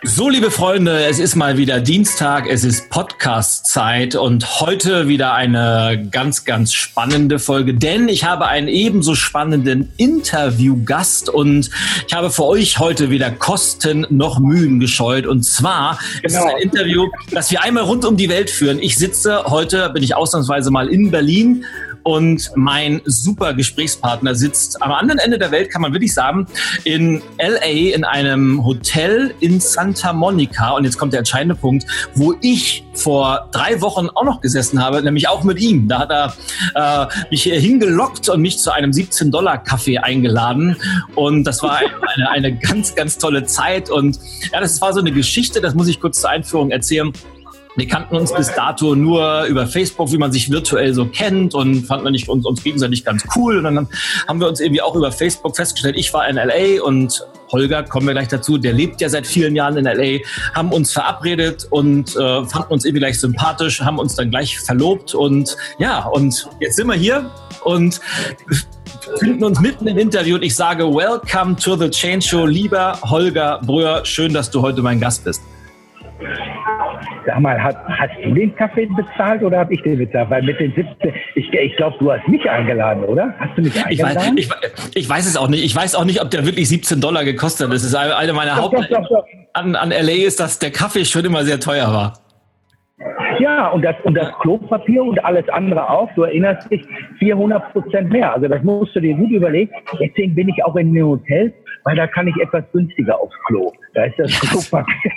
So, liebe Freunde, es ist mal wieder Dienstag, es ist Podcast-Zeit und heute wieder eine ganz, ganz spannende Folge, denn ich habe einen ebenso spannenden Interviewgast und ich habe für euch heute weder Kosten noch Mühen gescheut und zwar genau. ist es ein Interview, das wir einmal rund um die Welt führen. Ich sitze heute, bin ich ausnahmsweise mal in Berlin und mein super Gesprächspartner sitzt am anderen Ende der Welt, kann man wirklich sagen, in LA in einem Hotel in Santa Monica. Und jetzt kommt der entscheidende Punkt, wo ich vor drei Wochen auch noch gesessen habe, nämlich auch mit ihm. Da hat er äh, mich hingelockt und mich zu einem 17-Dollar-Kaffee eingeladen. Und das war eine, eine ganz, ganz tolle Zeit. Und ja, das war so eine Geschichte, das muss ich kurz zur Einführung erzählen. Wir kannten uns bis dato nur über Facebook, wie man sich virtuell so kennt und fanden nicht uns, uns gegenseitig ganz cool. Und dann haben wir uns irgendwie auch über Facebook festgestellt, ich war in LA und Holger, kommen wir gleich dazu, der lebt ja seit vielen Jahren in LA, haben uns verabredet und äh, fanden uns irgendwie gleich sympathisch, haben uns dann gleich verlobt und ja, und jetzt sind wir hier und finden uns mitten im Interview und ich sage Welcome to the Change Show, lieber Holger Bröhr, schön, dass du heute mein Gast bist. Sag mal, hast, hast du den Kaffee bezahlt oder habe ich den bezahlt? Weil mit den 17, ich, ich glaube, du hast mich eingeladen, oder? Hast du mich eingeladen? Ich weiß, ich, ich weiß, es auch nicht. Ich weiß auch nicht, ob der wirklich 17 Dollar gekostet hat. Das ist eine meiner Haupt... An, an LA ist, dass der Kaffee schon immer sehr teuer war. Ja, und das, und das Klopapier und alles andere auch, du erinnerst dich, 400 Prozent mehr. Also das musst du dir gut überlegen. Deswegen bin ich auch in den Hotels, weil da kann ich etwas günstiger aufs Klo. Da ist das Klopapier,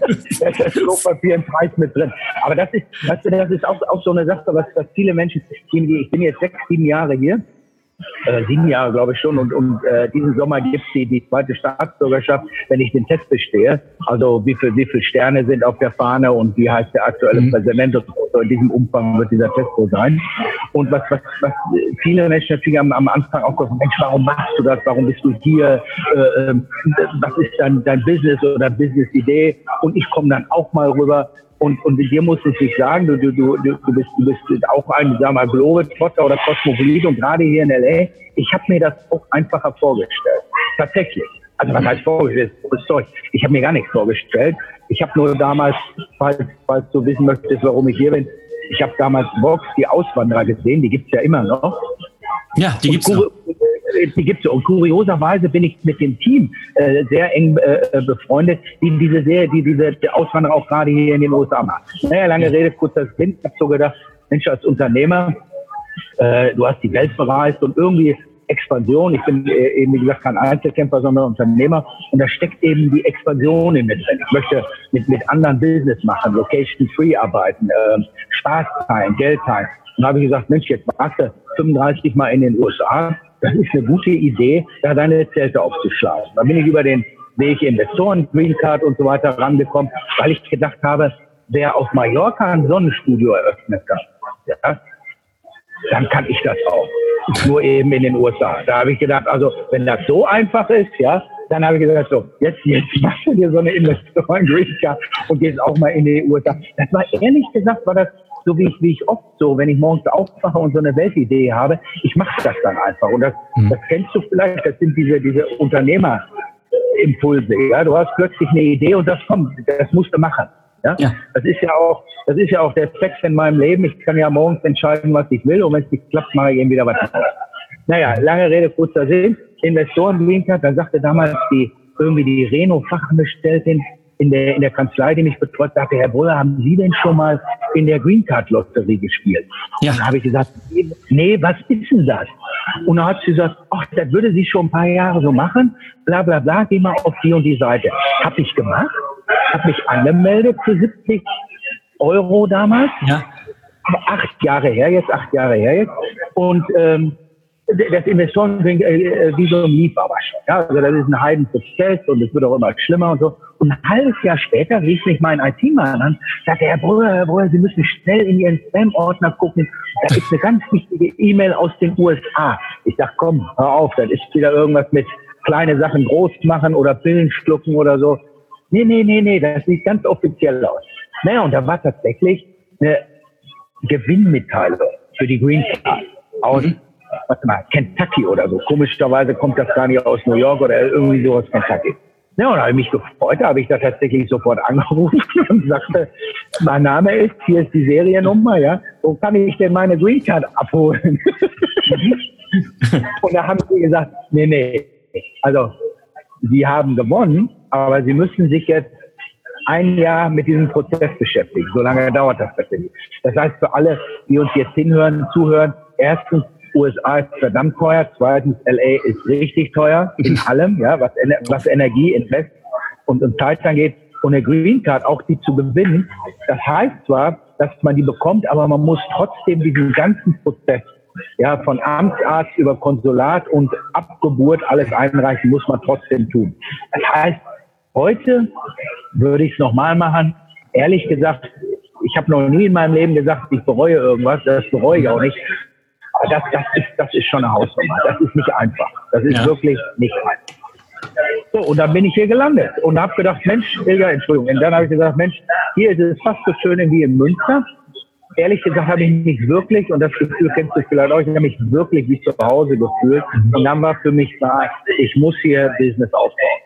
da ist das Klopapier im Preis mit drin. Aber das ist, weißt du, das ist auch, auch so eine Sache, was, was viele Menschen, ich bin jetzt sechs, sieben Jahre hier, äh, sieben Jahre, glaube ich schon. Und, und äh, diesen Sommer gibt es die, die zweite Staatsbürgerschaft, wenn ich den Test bestehe. Also wie viel, wie viele Sterne sind auf der Fahne und wie heißt der aktuelle mhm. Präsident und so. In diesem Umfang wird dieser Test so sein. Und was, was, was viele Menschen natürlich am, am Anfang auch gesagt, Mensch, warum machst du das? Warum bist du hier? Äh, ähm, was ist dein, dein Business oder Business-Idee? Und ich komme dann auch mal rüber und, und dir muss ich nicht sagen, du, du, du, du, bist, du bist auch ein, sag mal, Globetrotter oder Kosmopolit und gerade hier in L.A., ich habe mir das auch einfacher vorgestellt. Tatsächlich. Also was heißt vorgestellt? Sorry, ich habe mir gar nichts vorgestellt. Ich habe nur damals, falls, falls du wissen möchtest, warum ich hier bin, ich habe damals Vox, die Auswanderer gesehen, die gibt's ja immer noch. Ja, die gibt's noch die gibt es. Und kurioserweise bin ich mit dem Team äh, sehr eng äh, äh befreundet, die diese Serie, die diese Auswanderer auch gerade hier in den USA machen. Naja, lange Rede, kurzer Sinn. Ich habe so gedacht, Mensch, als Unternehmer, äh, du hast die Welt bereist und irgendwie Expansion. Ich bin äh, eben, wie gesagt, kein Einzelkämpfer, sondern Unternehmer. Und da steckt eben die Expansion in mir drin. Ich möchte mit, mit anderen Business machen, Location-Free arbeiten, äh, Spaß teilen, Geld teilen. Und da habe ich gesagt, Mensch, jetzt warst du 35 Mal in den USA das ist eine gute Idee, da deine Zelte aufzuschlagen. Da bin ich über den Weg Investoren, Green Card und so weiter rangekommen, weil ich gedacht habe, wer auf Mallorca ein Sonnenstudio eröffnet kann, ja, dann kann ich das auch. Nur eben in den USA. Da habe ich gedacht, also wenn das so einfach ist, ja, dann habe ich gesagt, so, jetzt, jetzt machst du dir so eine Investoren Green Card und gehst auch mal in die USA. Das war ehrlich gesagt, war das so wie ich, wie ich oft so, wenn ich morgens aufwache und so eine Weltidee habe, ich mache das dann einfach. Und das, mhm. das kennst du vielleicht, das sind diese, diese Unternehmerimpulse. Ja? Du hast plötzlich eine Idee und das kommt, das musst du machen. Ja? ja? Das ist ja auch, das ist ja auch der Sex in meinem Leben. Ich kann ja morgens entscheiden, was ich will und wenn es nicht klappt, mache ich eben wieder was anderes. Naja, lange Rede, kurzer Sinn. Investoren Green Card, da sagte damals die, irgendwie die Reno-Fachangestelltin, in der, in der Kanzlei, die mich betreut, sagte, Herr Brüller, haben Sie denn schon mal in der Green Card Lotterie gespielt? Ja. Und dann habe ich gesagt, nee, was ist denn das? Und dann hat sie gesagt, ach, das würde sie schon ein paar Jahre so machen, bla bla bla, geh mal auf die und die Seite. Habe ich gemacht, habe mich angemeldet für 70 Euro damals. Ja. Acht Jahre her jetzt, acht Jahre her jetzt. Und ähm, das Investorenvisum lief aber schon. Ja? Also das ist ein Heidenprozess und es wird auch immer schlimmer und so. Und ein halbes Jahr später rief mich mein IT-Mann an, sagte, Herr Brüder, Herr Brüder, Sie müssen schnell in Ihren Spam-Ordner gucken. Da ist eine ganz wichtige E-Mail aus den USA. Ich sag, komm, hör auf, das ist wieder irgendwas mit kleine Sachen groß machen oder Pillen schlucken oder so. Nee, nee, nee, nee, das sieht ganz offiziell aus. Naja, und da war tatsächlich eine Gewinnmitteilung für die Green Card aus mhm warte mal, Kentucky oder so. Komischerweise kommt das gar nicht aus New York oder irgendwie so aus Kentucky. Ja, und da habe ich mich gefreut, da habe ich da tatsächlich sofort angerufen und sagte, mein Name ist, hier ist die Seriennummer, ja, wo kann ich denn meine Green Card abholen? und da haben sie gesagt, nee, nee, also, sie haben gewonnen, aber sie müssen sich jetzt ein Jahr mit diesem Prozess beschäftigen. So lange dauert das tatsächlich. Das heißt, für alle, die uns jetzt hinhören, zuhören, erstens, USA ist verdammt teuer. Zweitens, LA ist richtig teuer in allem, ja, was, was Energie, Invest und, und Zeit angeht. Und eine Green Card, auch die zu gewinnen, das heißt zwar, dass man die bekommt, aber man muss trotzdem diesen ganzen Prozess, ja, von Amtsarzt über Konsulat und Abgeburt alles einreichen, muss man trotzdem tun. Das heißt, heute würde ich es nochmal machen. Ehrlich gesagt, ich habe noch nie in meinem Leben gesagt, ich bereue irgendwas. Das bereue ich auch nicht. Das, das, ist, das ist schon eine Hausnummer. Das ist nicht einfach. Das ist ja. wirklich nicht einfach. So, und dann bin ich hier gelandet und habe gedacht, Mensch, Ilga, Entschuldigung. Und dann habe ich gesagt, Mensch, hier ist es fast so schön wie in Münster. Ehrlich gesagt habe ich mich wirklich, und das Gefühl kennst du vielleicht auch, ich habe mich wirklich wie zu Hause gefühlt. Und dann war für mich klar, ich muss hier Business aufbauen.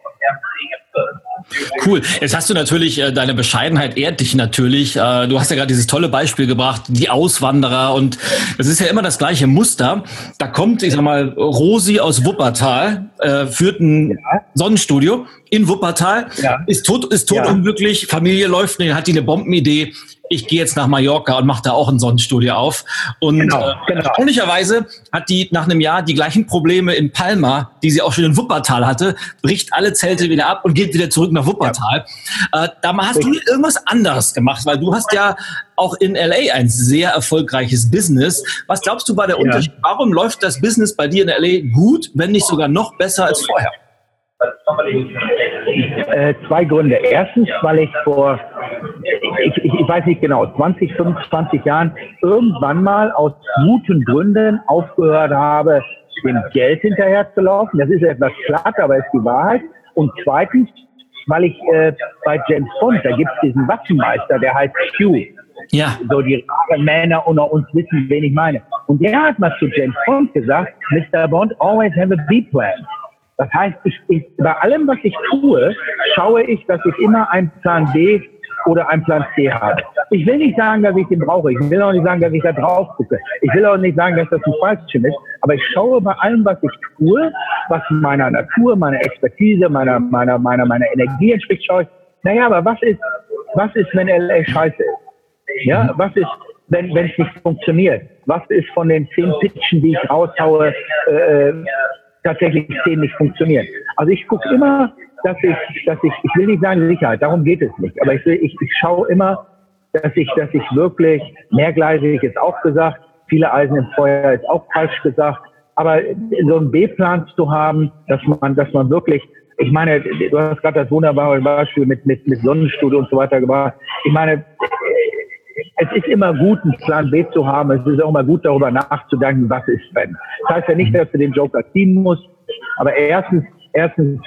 Cool. Jetzt hast du natürlich äh, deine Bescheidenheit ehrt dich natürlich. Äh, du hast ja gerade dieses tolle Beispiel gebracht, die Auswanderer und das ist ja immer das gleiche Muster. Da kommt, ich sag mal, Rosi aus Wuppertal, äh, führt ein ja. Sonnenstudio in Wuppertal, ja. ist tot, ist tot ja. unglücklich, Familie läuft, hat die eine Bombenidee ich gehe jetzt nach Mallorca und mache da auch ein Sonnenstudio auf. Und genau, äh, genau. erstaunlicherweise hat die nach einem Jahr die gleichen Probleme in Palma, die sie auch schon in Wuppertal hatte, bricht alle Zelte wieder ab und geht wieder zurück nach Wuppertal. Ja. Äh, da hast du irgendwas anderes gemacht, weil du hast ja auch in LA ein sehr erfolgreiches Business. Was glaubst du bei der Unterschied? Warum läuft das Business bei dir in LA gut, wenn nicht sogar noch besser als vorher? Äh, zwei Gründe. Erstens, weil ich vor, ich, ich, ich, weiß nicht genau, 20, 25 Jahren irgendwann mal aus guten Gründen aufgehört habe, dem Geld hinterher zu laufen. Das ist etwas platt, aber ist die Wahrheit. Und zweitens, weil ich äh, bei James Bond, da gibt es diesen Waffenmeister, der heißt Q. Ja. So die Männer unter uns wissen, wen ich meine. Und der hat mal zu James Bond gesagt, Mr. Bond, always have a B-Plan. Das heißt, ich, ich, bei allem, was ich tue, schaue ich, dass ich immer einen Plan B oder einen Plan C habe. Ich will nicht sagen, dass ich den brauche. Ich will auch nicht sagen, dass ich da drauf gucke. Ich will auch nicht sagen, dass das ein Fallschirm ist. Aber ich schaue bei allem, was ich tue, was meiner Natur, meiner Expertise, meiner, meiner, meiner, meiner Energie entspricht, schaue ich, naja, aber was ist, was ist, wenn LA scheiße ist? Ja, was ist, wenn wenn es nicht funktioniert? Was ist von den zehn Pitchen, die ich raushaue, äh, tatsächlich Szenen nicht funktionieren. Also ich gucke immer, dass ich, dass ich, ich will nicht sagen Sicherheit, darum geht es nicht, aber ich, ich, ich schaue immer, dass ich, dass ich wirklich mehrgleisig ist auch gesagt, viele Eisen im Feuer ist auch falsch gesagt, aber so einen B-Plan zu haben, dass man, dass man wirklich, ich meine, du hast gerade das wunderbare Beispiel mit, mit, mit Sonnenstudio und so weiter gebracht. Ich meine, es ist immer gut, einen Plan B zu haben. Es ist auch immer gut, darüber nachzudenken, was ist wenn. Das heißt ja nicht, dass du den Joker ziehen musst, aber erstens, erstens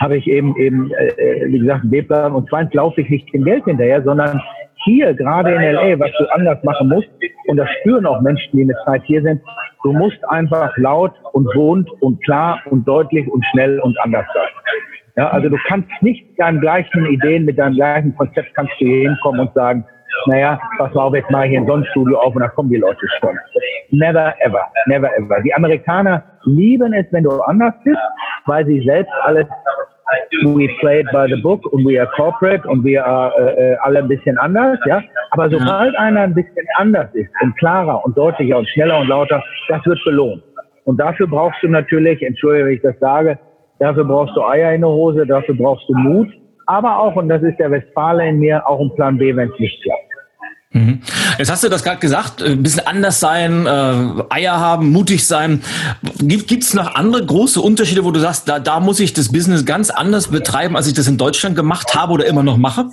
habe ich eben eben, äh, wie gesagt, einen B-Plan und zweitens laufe ich nicht dem Geld hinterher, sondern hier, gerade in LA, was du anders machen musst, und das spüren auch Menschen, die eine Zeit hier sind, du musst einfach laut und rund und klar und deutlich und schnell und anders sein. Ja, also du kannst nicht deinen gleichen Ideen, mit deinem gleichen Konzept kannst du hier hinkommen und sagen, naja, pass mal auf, jetzt mache ich hier ein Sonnenstudio auf und da kommen die Leute schon. Never ever, never ever. Die Amerikaner lieben es, wenn du anders bist, weil sie selbst alles we play it by the book und we are corporate und wir are äh, äh, alle ein bisschen anders, ja. Aber sobald ja. einer ein bisschen anders ist und klarer und deutlicher und schneller und lauter, das wird belohnt. Und dafür brauchst du natürlich, entschuldige, wenn ich das sage, dafür brauchst du Eier in der Hose, dafür brauchst du Mut, aber auch, und das ist der Westfale in mir, auch ein Plan B, wenn es nicht klappt. Mhm. Jetzt hast du das gerade gesagt, äh, ein bisschen anders sein, äh, Eier haben, mutig sein. Gibt es noch andere große Unterschiede, wo du sagst, da, da muss ich das Business ganz anders betreiben, als ich das in Deutschland gemacht habe oder immer noch mache?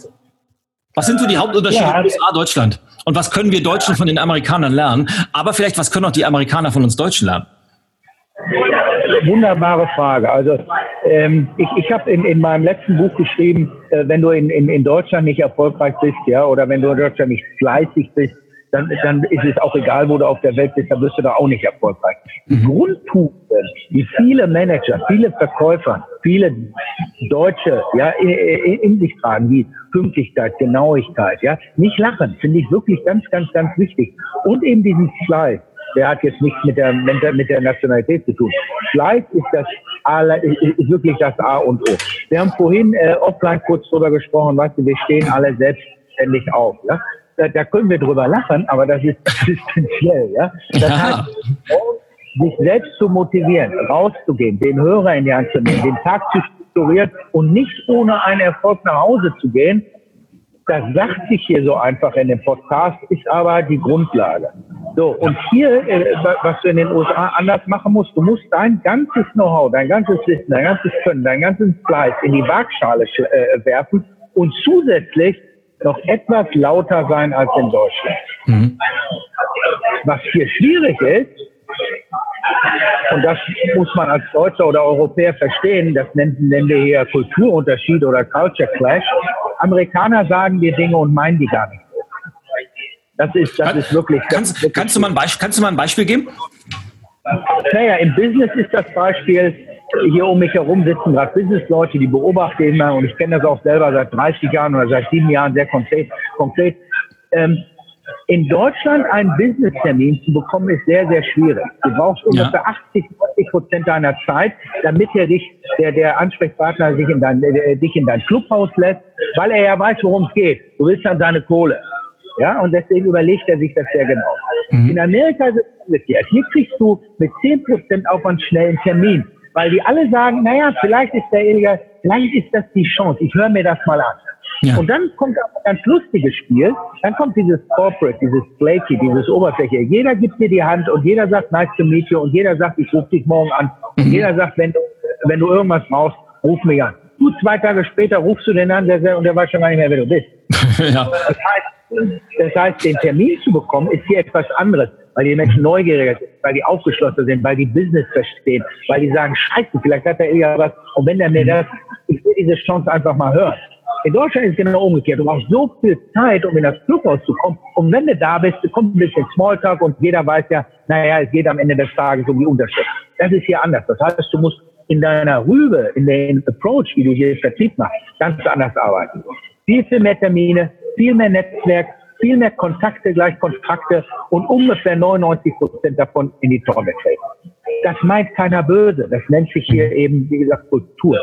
Was sind so die Hauptunterschiede ja. USA, Deutschland? Und was können wir Deutschen von den Amerikanern lernen? Aber vielleicht, was können auch die Amerikaner von uns Deutschen lernen? Wunderbare Frage. Also ähm, ich, ich habe in, in meinem letzten Buch geschrieben, äh, wenn du in, in, in Deutschland nicht erfolgreich bist, ja, oder wenn du in Deutschland nicht fleißig bist, dann, dann ist es auch egal, wo du auf der Welt bist, dann wirst du da auch nicht erfolgreich. Mhm. Grundtugenden, die viele Manager, viele Verkäufer, viele Deutsche ja, in, in sich tragen, wie Pünktlichkeit, Genauigkeit, ja, nicht lachen, finde ich wirklich ganz, ganz, ganz wichtig. Und eben diesen Fleiß der hat jetzt nichts mit der, mit der Nationalität zu tun. Fleiß ist das ist wirklich das A und O. Wir haben vorhin äh, offline kurz drüber gesprochen, weißt du, wir stehen alle selbstständig auf. Ja? Da, da können wir drüber lachen, aber das ist existenziell. Ja? Das ja. heißt, sich selbst zu motivieren, rauszugehen, den Hörer in die Hand zu nehmen, den Tag zu strukturieren und nicht ohne einen Erfolg nach Hause zu gehen, das sagt sich hier so einfach in dem Podcast, ist aber die Grundlage. So, und hier, äh, was du in den USA anders machen musst, du musst dein ganzes Know-how, dein ganzes Wissen, dein ganzes Können, dein ganzes Fleiß in die Waagschale äh, werfen und zusätzlich noch etwas lauter sein als in Deutschland. Mhm. Was hier schwierig ist, und das muss man als Deutscher oder Europäer verstehen, das nennen, nennen wir hier Kulturunterschied oder Culture Clash. Amerikaner sagen dir Dinge und meinen die gar nicht. Das ist, das ist wirklich. Kannst, wirklich kannst, du mal ein Beispiel, kannst du mal ein Beispiel geben? Naja, im Business ist das Beispiel, hier um mich herum sitzen gerade Businessleute, die beobachten immer, und ich kenne das auch selber seit 30 Jahren oder seit sieben Jahren sehr konkret. konkret. Ähm, in Deutschland einen Business-Termin zu bekommen, ist sehr, sehr schwierig. Du brauchst ungefähr ja. 80, 90 Prozent deiner Zeit, damit er dich, der, der Ansprechpartner sich in dein, äh, dich in dein Clubhaus lässt, weil er ja weiß, worum es geht. Du willst dann seine Kohle. Ja, und deswegen überlegt er sich das sehr genau. Mhm. In Amerika ist es umgekehrt. Hier kriegst du mit 10% Aufwand schnell einen Termin, weil die alle sagen, naja, vielleicht ist der Illegal, vielleicht ist das die Chance, ich höre mir das mal an. Ja. Und dann kommt ein ganz lustiges Spiel, dann kommt dieses Corporate, dieses Flaky, dieses Oberfläche. Jeder gibt dir die Hand und jeder sagt, nice to meet you und jeder sagt, ich rufe dich morgen an. Mhm. Und jeder sagt, wenn du, wenn du irgendwas brauchst, ruf mich an. Du, zwei Tage später rufst du den an der, und der weiß schon gar nicht mehr, wer du bist. ja. Das heißt, das heißt, den Termin zu bekommen, ist hier etwas anderes, weil die Menschen neugieriger sind, weil die aufgeschlossen sind, weil die Business verstehen, weil die sagen, scheiße, vielleicht hat er eher was. Und wenn er mir das, ich will diese Chance einfach mal hören. In Deutschland ist es genau umgekehrt. Du brauchst so viel Zeit, um in das Clubhaus zu kommen. Und wenn du da bist, kommt ein bisschen Smalltalk und jeder weiß ja, naja, es geht am Ende des Tages um die Unterschrift. Das ist hier anders. Das heißt, du musst in deiner Rübe, in dem Approach, wie du hier Vertrieb machst, ganz anders arbeiten. Viel, viel mehr Termine, viel mehr Netzwerk, viel mehr Kontakte gleich Kontrakte und ungefähr 99 Prozent davon in die Tonne treten. Das meint keiner böse. Das nennt sich hier eben, wie gesagt, Kultur.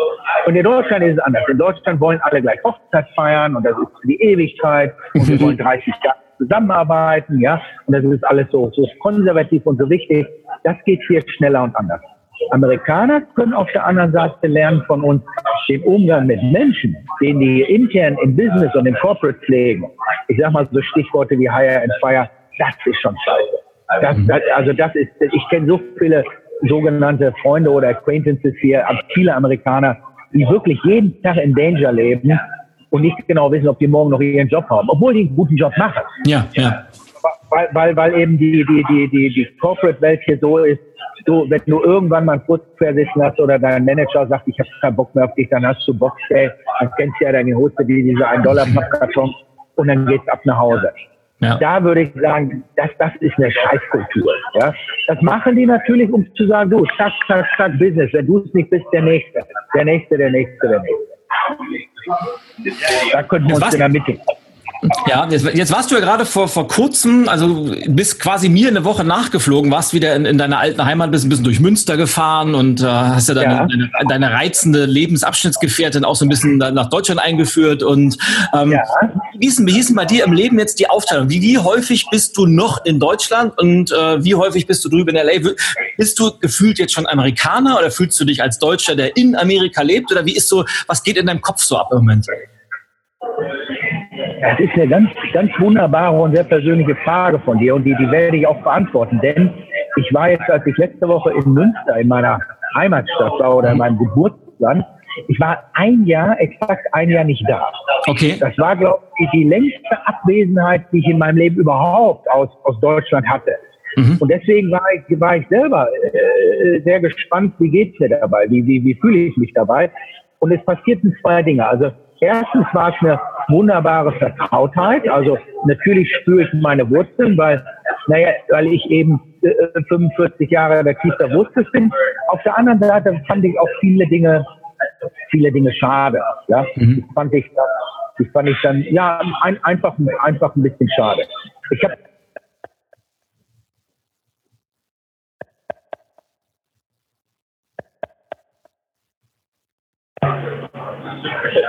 Und in Deutschland ist es anders. In Deutschland wollen alle gleich Hochzeit feiern und das ist für die Ewigkeit und wir wollen 30 Jahre zusammenarbeiten, ja. Und das ist alles so, so konservativ und so wichtig. Das geht hier schneller und anders. Amerikaner können auf der anderen Seite lernen von uns den Umgang mit Menschen, den die intern im Business und im Corporate pflegen. Ich sag mal so Stichworte wie Hire and Fire, das ist schon scheiße. Das, das, also das ist, ich kenne so viele sogenannte Freunde oder Acquaintances hier, viele Amerikaner, die wirklich jeden Tag in Danger leben und nicht genau wissen, ob die morgen noch ihren Job haben, obwohl die einen guten Job machen. Ja, ja. Weil, weil, weil eben die, die, die, die, die Corporate-Welt hier so ist, du, wenn du irgendwann mal kurz sitzen hast oder dein Manager sagt, ich habe keinen Bock mehr auf dich, dann hast du Bock, ey, dann kennst du ja deine Hose, wie diese 1 Dollar Pappkarton und dann geht's ab nach Hause. Ja. Da würde ich sagen, das, das ist eine Scheißkultur. Ja? Das machen die natürlich, um zu sagen, du, zack, zack, zack, Business. Wenn du es nicht bist, der Nächste. Der Nächste, der Nächste, der Nächste. Da könnten wir uns in der Mitte. Ja, jetzt, jetzt warst du ja gerade vor, vor kurzem, also bist quasi mir eine Woche nachgeflogen, warst wieder in, in deiner alten Heimat, bist ein bisschen durch Münster gefahren und äh, hast ja, deine, ja. Deine, deine reizende Lebensabschnittsgefährtin auch so ein bisschen nach Deutschland eingeführt. Und ähm, ja. wie, ist, wie denn bei dir im Leben jetzt die Aufteilung? Wie, wie häufig bist du noch in Deutschland und äh, wie häufig bist du drüben in LA? Bist du gefühlt jetzt schon Amerikaner oder fühlst du dich als Deutscher, der in Amerika lebt? Oder wie ist so, was geht in deinem Kopf so ab im Moment? Das ist eine ganz, ganz wunderbare und sehr persönliche Frage von dir und die, die werde ich auch beantworten. Denn ich war jetzt, als ich letzte Woche in Münster in meiner Heimatstadt war oder in meinem Geburtsland, ich war ein Jahr, exakt ein Jahr nicht da. Okay. Das war, glaube ich, die längste Abwesenheit, die ich in meinem Leben überhaupt aus, aus Deutschland hatte. Mhm. Und deswegen war ich, war ich selber äh, sehr gespannt, wie geht's mir dabei, wie, wie, wie fühle ich mich dabei. Und es passierten zwei Dinge. Also erstens war es eine wunderbare Vertrautheit. Also natürlich spüre ich meine Wurzeln, weil, naja, weil ich eben äh, 45 Jahre der tiefster Wurzel bin. Auf der anderen Seite fand ich auch viele Dinge, viele Dinge schade. Ja, mhm. das fand ich, das fand ich dann, ja, ein, einfach, einfach ein bisschen schade. Ich habe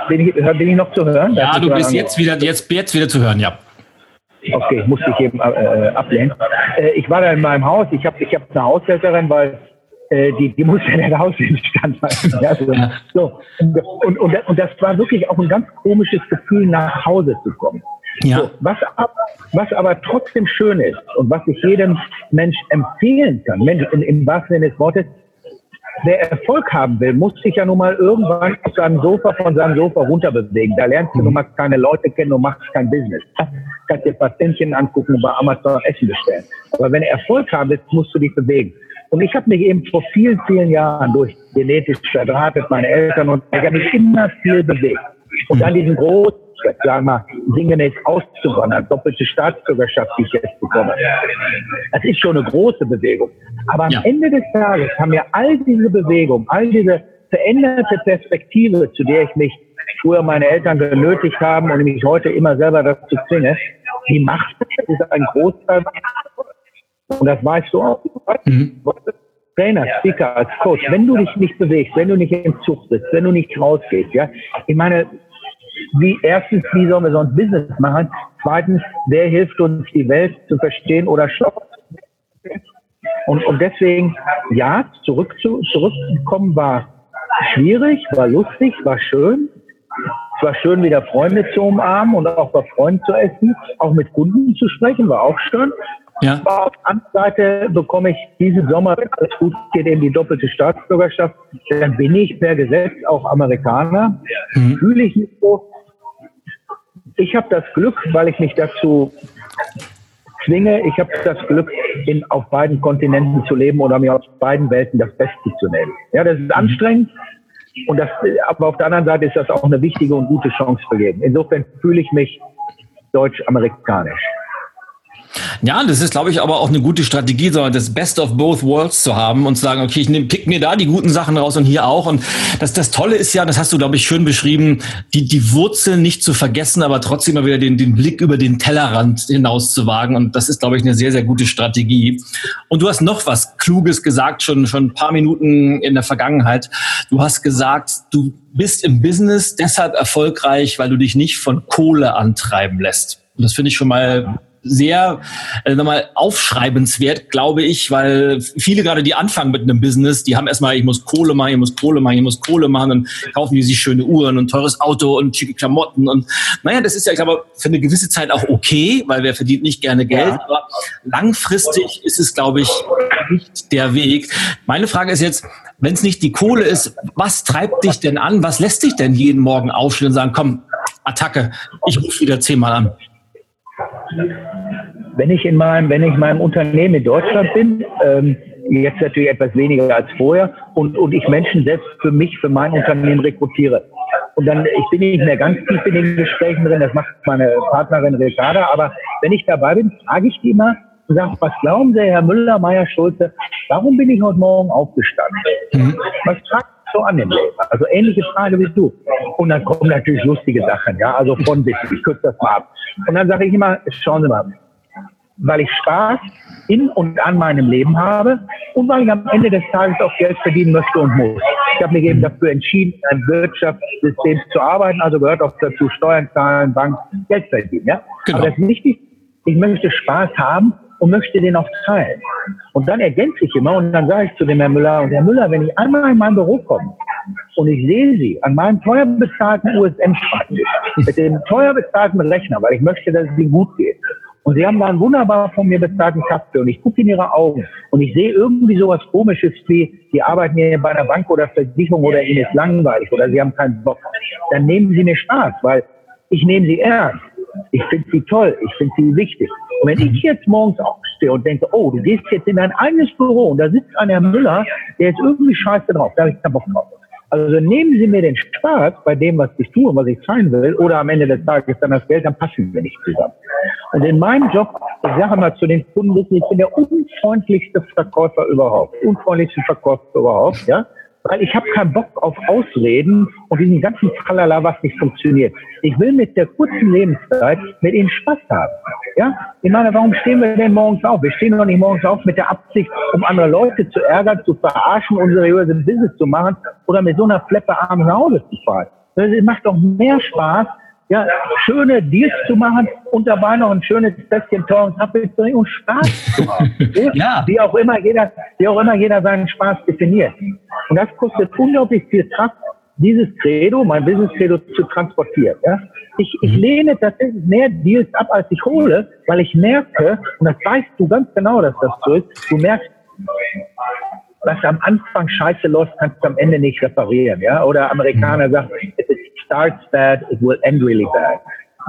Bin ich, bin ich noch zu hören? Ja, du bist jetzt wieder, jetzt, jetzt wieder zu hören, ja. Okay, musste ich eben äh, ablehnen. Äh, ich war da in meinem Haus, ich habe ich hab eine Haushälterin, weil äh, die, die muss ja der Haus instand halten. Ja, so. So. Und, und, und das war wirklich auch ein ganz komisches Gefühl, nach Hause zu kommen. Ja. So, was, aber, was aber trotzdem schön ist und was ich jedem Mensch empfehlen kann, Mensch, in, im wahrsten Sinne des Wortes, wer Erfolg haben will, muss sich ja nun mal irgendwann auf seinem Sofa von seinem Sofa runterbewegen. Da lernst du nun mal keine Leute kennen und machst kein Business. Kannst dir Patientchen angucken und bei Amazon Essen bestellen. Aber wenn du Erfolg haben willst, musst du dich bewegen. Und ich habe mich eben vor vielen, vielen Jahren durch genetisch verdrahtet, meine Eltern und ich habe mich immer viel bewegt. Und dann diesen großen sagen wir mal, sinngemäß auszuwandern, doppelte Staatsbürgerschaft, die ich jetzt bekomme. Das ist schon eine große Bewegung. Aber am ja. Ende des Tages haben mir all diese Bewegung, all diese veränderte Perspektive, zu der ich mich früher meine Eltern genötigt haben und mich heute immer selber dazu zwinge, die Macht ist ein Großteil. Und das weißt du auch. Mhm. Trainer, Speaker, als Coach, wenn du dich nicht bewegst, wenn du nicht im Zug sitzt, wenn du nicht rausgehst, ja, ich meine, wie, erstens, wie sollen wir sonst Business machen? Zweitens, wer hilft uns, die Welt zu verstehen oder stoppen? Und, und deswegen, ja, zurück zu, zurückzukommen war schwierig, war lustig, war schön. Es war schön, wieder Freunde zu umarmen und auch bei Freunden zu essen, auch mit Kunden zu sprechen, war auch schön. Ja. Aber auf der anderen Seite bekomme ich diesen Sommer, wenn alles gut geht, eben die doppelte Staatsbürgerschaft. Dann bin ich per Gesetz auch Amerikaner. Mhm. Fühle ich mich so. Ich habe das Glück, weil ich mich dazu zwinge, ich habe das Glück, in, auf beiden Kontinenten zu leben oder mir aus beiden Welten das Beste zu nehmen. Ja, das ist anstrengend. Und das, aber auf der anderen Seite ist das auch eine wichtige und gute Chance für jeden. Insofern fühle ich mich deutsch-amerikanisch. Ja, das ist, glaube ich, aber auch eine gute Strategie, so das Best of both worlds zu haben und zu sagen, okay, ich nehme, pick mir da die guten Sachen raus und hier auch. Und das, das Tolle ist ja, das hast du, glaube ich, schön beschrieben, die, die Wurzeln nicht zu vergessen, aber trotzdem mal wieder den, den Blick über den Tellerrand hinaus zu wagen. Und das ist, glaube ich, eine sehr, sehr gute Strategie. Und du hast noch was Kluges gesagt, schon, schon ein paar Minuten in der Vergangenheit. Du hast gesagt, du bist im Business deshalb erfolgreich, weil du dich nicht von Kohle antreiben lässt. Und das finde ich schon mal sehr äh, nochmal aufschreibenswert, glaube ich, weil viele gerade, die anfangen mit einem Business, die haben erstmal, ich muss Kohle machen, ich muss Kohle machen, ich muss Kohle machen, dann kaufen die sich schöne Uhren und teures Auto und schicke Klamotten und naja, das ist ja, ich glaube, für eine gewisse Zeit auch okay, weil wer verdient nicht gerne Geld, ja. aber langfristig ist es, glaube ich, nicht der Weg. Meine Frage ist jetzt, wenn es nicht die Kohle ist, was treibt dich denn an? Was lässt dich denn jeden Morgen aufstehen und sagen, komm, Attacke, ich rufe wieder zehnmal an? Wenn ich in meinem, wenn ich in meinem Unternehmen in Deutschland bin, ähm, jetzt natürlich etwas weniger als vorher und, und ich Menschen selbst für mich, für mein Unternehmen rekrutiere. Und dann, ich bin nicht mehr ganz tief in den Gesprächen drin, das macht meine Partnerin Ricarda, aber wenn ich dabei bin, frage ich die immer und sage, was glauben Sie, Herr Müller, Meier, Schulze, warum bin ich heute Morgen aufgestanden? Mhm. Was fragt so an dem Leben? Also ähnliche Frage wie du. Und dann kommen natürlich lustige Sachen, ja, also von bis, ich kürze das mal ab. Und dann sage ich immer, schauen Sie mal, weil ich Spaß in und an meinem Leben habe und weil ich am Ende des Tages auch Geld verdienen möchte und muss. Ich habe mich eben dafür entschieden, in einem Wirtschaftssystem zu arbeiten, also gehört auch dazu Steuern zahlen, Bank, Geld verdienen. Ja? Genau. Aber das ist wichtig, ich möchte Spaß haben und möchte den auch teilen. Und dann ergänze ich immer und dann sage ich zu dem Herrn Müller, und Herr Müller, wenn ich einmal in mein Büro komme und ich sehe Sie an meinem teuer bezahlten USM-Schreibtisch mit dem teuer bezahlten Rechner, weil ich möchte, dass es Ihnen gut geht. Und Sie haben da einen wunderbar von mir bezahlten Kaffee und ich gucke in Ihre Augen und ich sehe irgendwie sowas Komisches wie, Sie arbeiten hier bei einer Bank oder Versicherung oder Ihnen ist langweilig oder Sie haben keinen Bock. Dann nehmen Sie mir Spaß, weil ich nehme Sie ernst. Ich finde Sie toll, ich finde Sie wichtig. Und wenn ich jetzt morgens aufstehe und denke, oh, du gehst jetzt in dein eigenes Büro und da sitzt ein Herr Müller, der ist irgendwie scheiße drauf, da habe ich keinen Bock drauf. Also nehmen Sie mir den Spaß bei dem, was ich tue, was ich sein will, oder am Ende des Tages dann das Geld, dann passen wir nicht zusammen. Und in meinem Job, ich sage mal zu den Kunden, ich bin der unfreundlichste Verkäufer überhaupt, unfreundlichste Verkäufer überhaupt, ja weil ich habe keinen Bock auf Ausreden und diesen ganzen Tralala, was nicht funktioniert. Ich will mit der kurzen Lebenszeit mit ihnen Spaß haben. Ja, ich meine, warum stehen wir denn morgens auf? Wir stehen doch nicht morgens auf mit der Absicht, um andere Leute zu ärgern, zu verarschen, unseriöse Business zu machen oder mit so einer Fleppe abends nach Hause zu fahren. Das macht doch mehr Spaß, ja, schöne Deals zu machen und dabei noch ein schönes Tässchen teuren Kaffee zu trinken und Spaß zu haben. ja. Wie auch immer jeder, wie auch immer jeder seinen Spaß definiert. Und das kostet unglaublich viel Kraft, dieses Credo, mein Business Credo zu transportieren. Ja? Ich, ich mhm. lehne tatsächlich mehr Deals ab, als ich hole, weil ich merke, und das weißt du ganz genau, dass das so ist, du merkst, was am Anfang scheiße läuft, kannst du am Ende nicht reparieren. Ja? Oder Amerikaner mhm. sagen, starts bad, it will end really bad.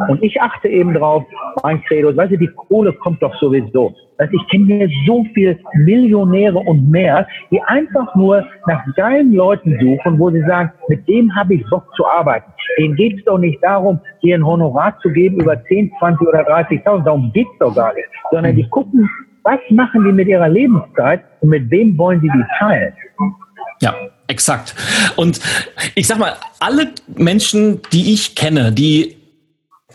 Und ich achte eben drauf, mein Credo, weißt du, die Kohle kommt doch sowieso. Weißt, ich kenne hier so viele Millionäre und mehr, die einfach nur nach geilen Leuten suchen, wo sie sagen, mit dem habe ich Bock zu arbeiten. Denen geht es doch nicht darum, dir ein Honorar zu geben über 10, 20 oder 30.000. Darum geht es doch gar nicht. Sondern die gucken, was machen die mit ihrer Lebenszeit und mit wem wollen sie die teilen. Ja, exakt. Und ich sag mal, alle Menschen, die ich kenne, die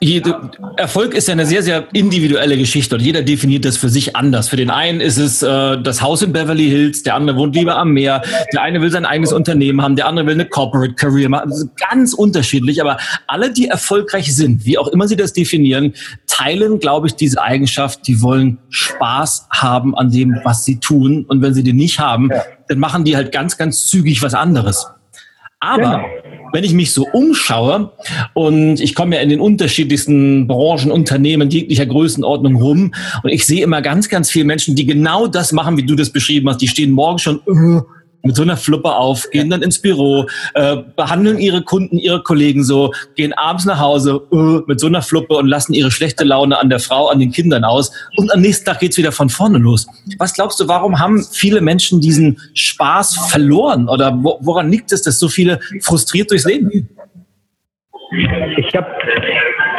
jede, Erfolg ist ja eine sehr, sehr individuelle Geschichte und jeder definiert das für sich anders. Für den einen ist es äh, das Haus in Beverly Hills, der andere wohnt lieber am Meer, der eine will sein eigenes Unternehmen haben, der andere will eine Corporate Career machen. Das ist ganz unterschiedlich, aber alle, die erfolgreich sind, wie auch immer sie das definieren, teilen, glaube ich, diese Eigenschaft, die wollen Spaß haben an dem, was sie tun. Und wenn sie den nicht haben, dann machen die halt ganz, ganz zügig was anderes. Aber genau wenn ich mich so umschaue und ich komme ja in den unterschiedlichsten Branchen, Unternehmen jeglicher Größenordnung rum und ich sehe immer ganz, ganz viele Menschen, die genau das machen, wie du das beschrieben hast. Die stehen morgen schon uh, mit so einer Fluppe auf, gehen dann ins Büro, äh, behandeln ihre Kunden, ihre Kollegen so, gehen abends nach Hause uh, mit so einer Fluppe und lassen ihre schlechte Laune an der Frau, an den Kindern aus. Und am nächsten Tag geht's wieder von vorne los. Was glaubst du, warum haben viele Menschen diesen Spaß verloren? Oder woran liegt es, dass so viele frustriert durchs Leben gehen? Ich habe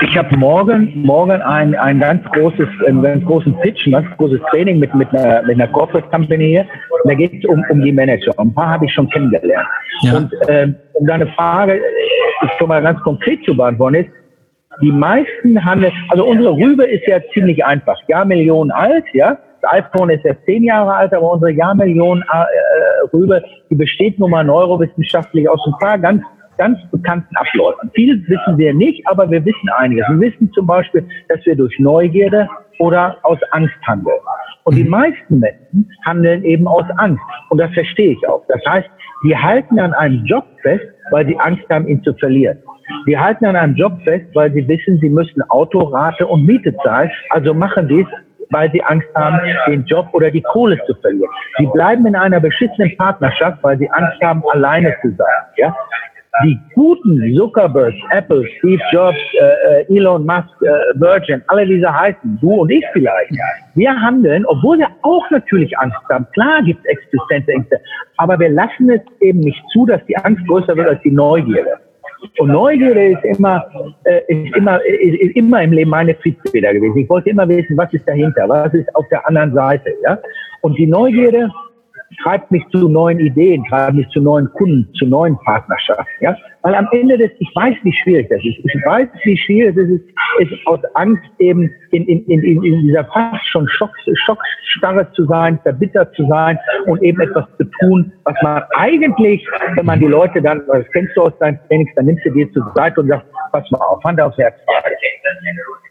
ich habe morgen, morgen ein, ein ganz großes, einen ganz großen Pitch, ein ganz großes Training mit, mit, einer, mit einer Corporate Company hier. Und da geht es um, um die Manager. Ein paar habe ich schon kennengelernt. Ja. Und ähm, um deine Frage schon mal ganz konkret zu beantworten ist, die meisten haben, also unsere Rübe ist ja ziemlich einfach. Jahrmillionen alt, ja. Das iPhone ist ja zehn Jahre alt, aber unsere Jahrmillionen äh, Rübe, die besteht nun mal neurowissenschaftlich aus ein paar ganz ganz bekannten Abläufen. Viel wissen wir nicht, aber wir wissen einiges. Wir wissen zum Beispiel, dass wir durch Neugierde oder aus Angst handeln. Und die mhm. meisten Menschen handeln eben aus Angst. Und das verstehe ich auch. Das heißt, die halten an einem Job fest, weil sie Angst haben, ihn zu verlieren. Die halten an einem Job fest, weil sie wissen, sie müssen Autorate und Miete zahlen. Also machen sie es, weil sie Angst haben, den Job oder die Kohle zu verlieren. Sie bleiben in einer beschissenen Partnerschaft, weil sie Angst haben, alleine zu sein. Ja? Die guten Zuckerberg, Apple, Steve Jobs, äh, äh, Elon Musk, äh, Virgin, alle diese heißen, du und ich vielleicht, wir handeln, obwohl wir auch natürlich Angst haben. Klar gibt es Existenzängste, aber wir lassen es eben nicht zu, dass die Angst größer wird als die Neugierde. Und Neugierde ist immer, äh, ist immer, ist, ist immer im Leben meine Triebfeder gewesen. Ich wollte immer wissen, was ist dahinter, was ist auf der anderen Seite, ja. Und die Neugierde treibt mich zu neuen Ideen, treibt mich zu neuen Kunden, zu neuen Partnerschaften. Ja? Weil am Ende des, ich weiß, wie schwierig das ist. Ich weiß, wie schwierig es ist, ist aus Angst eben in, in, in, in dieser fast schon Schock, Schockstarre zu sein, verbittert zu sein und eben etwas zu tun, was man eigentlich, wenn man die Leute dann, das kennst du aus deinen Trainings, dann nimmst du dir zur Seite und sagst, pass mal auf, Hand aufs Herz.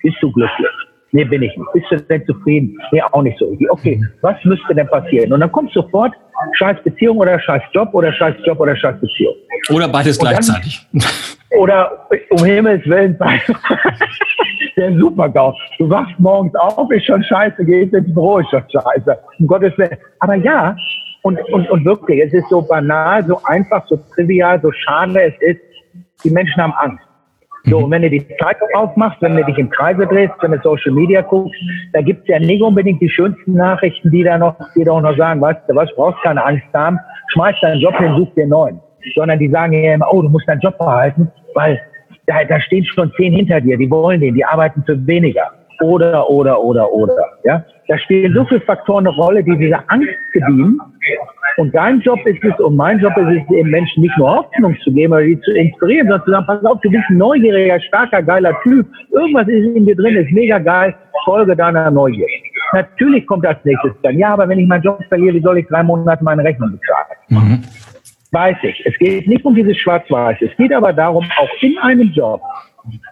Bist du glücklich? Nee, bin ich nicht. Bist du denn zufrieden? Nee, auch nicht so. Okay, was müsste denn passieren? Und dann kommt sofort scheiß Beziehung oder scheiß Job oder scheiß Job oder scheiß Beziehung. Oder beides dann, gleichzeitig. Oder um Himmels Willen, der Super-GAU. Du wachst morgens auf, ist schon scheiße, gehst ins Büro, ist schon scheiße. Um Gottes Willen. Aber ja, und, und, und wirklich, es ist so banal, so einfach, so trivial, so schade es ist, die Menschen haben Angst. So, und wenn du die Zeitung aufmachst, wenn du dich im Kreise drehst, wenn du Social Media guckst, da gibt's ja nicht unbedingt die schönsten Nachrichten, die da noch, die da auch noch sagen, weißt du was, brauchst keine Angst haben, schmeiß deinen Job hin, such dir neuen. sondern die sagen ja immer, oh, du musst deinen Job behalten, weil da, da stehen schon zehn hinter dir, die wollen den, die arbeiten für weniger. Oder, oder, oder, oder. Ja? Da spielen so viele Faktoren eine Rolle, die diese Angst bedienen. Und dein Job ist es und mein Job ist es, eben Menschen nicht nur Hoffnung zu geben, aber die zu inspirieren, sondern zu sagen, pass auf, du bist ein neugieriger, starker, geiler Typ. Irgendwas ist in dir drin, ist mega geil, folge deiner Neugier. Natürlich kommt als nächstes dann, ja, aber wenn ich meinen Job verliere, wie soll ich drei Monate meine Rechnung bezahlen? Mhm. Weiß ich. Es geht nicht um dieses Schwarz-Weiß. Es geht aber darum, auch in einem Job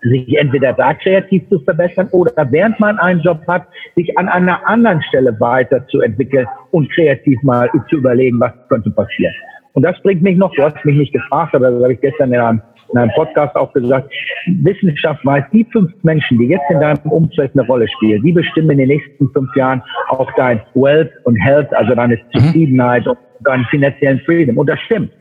sich entweder da kreativ zu verbessern oder während man einen Job hat, sich an einer anderen Stelle weiterzuentwickeln und kreativ mal zu überlegen, was könnte passieren. Und das bringt mich noch, du hast mich nicht gefragt, aber das habe ich gestern in einem, in einem Podcast auch gesagt, Wissenschaft weiß, die fünf Menschen, die jetzt in deinem Umfeld eine Rolle spielen, die bestimmen in den nächsten fünf Jahren auch dein Wealth und Health, also deine mhm. Zufriedenheit und deinen finanziellen Freedom. Und das stimmt.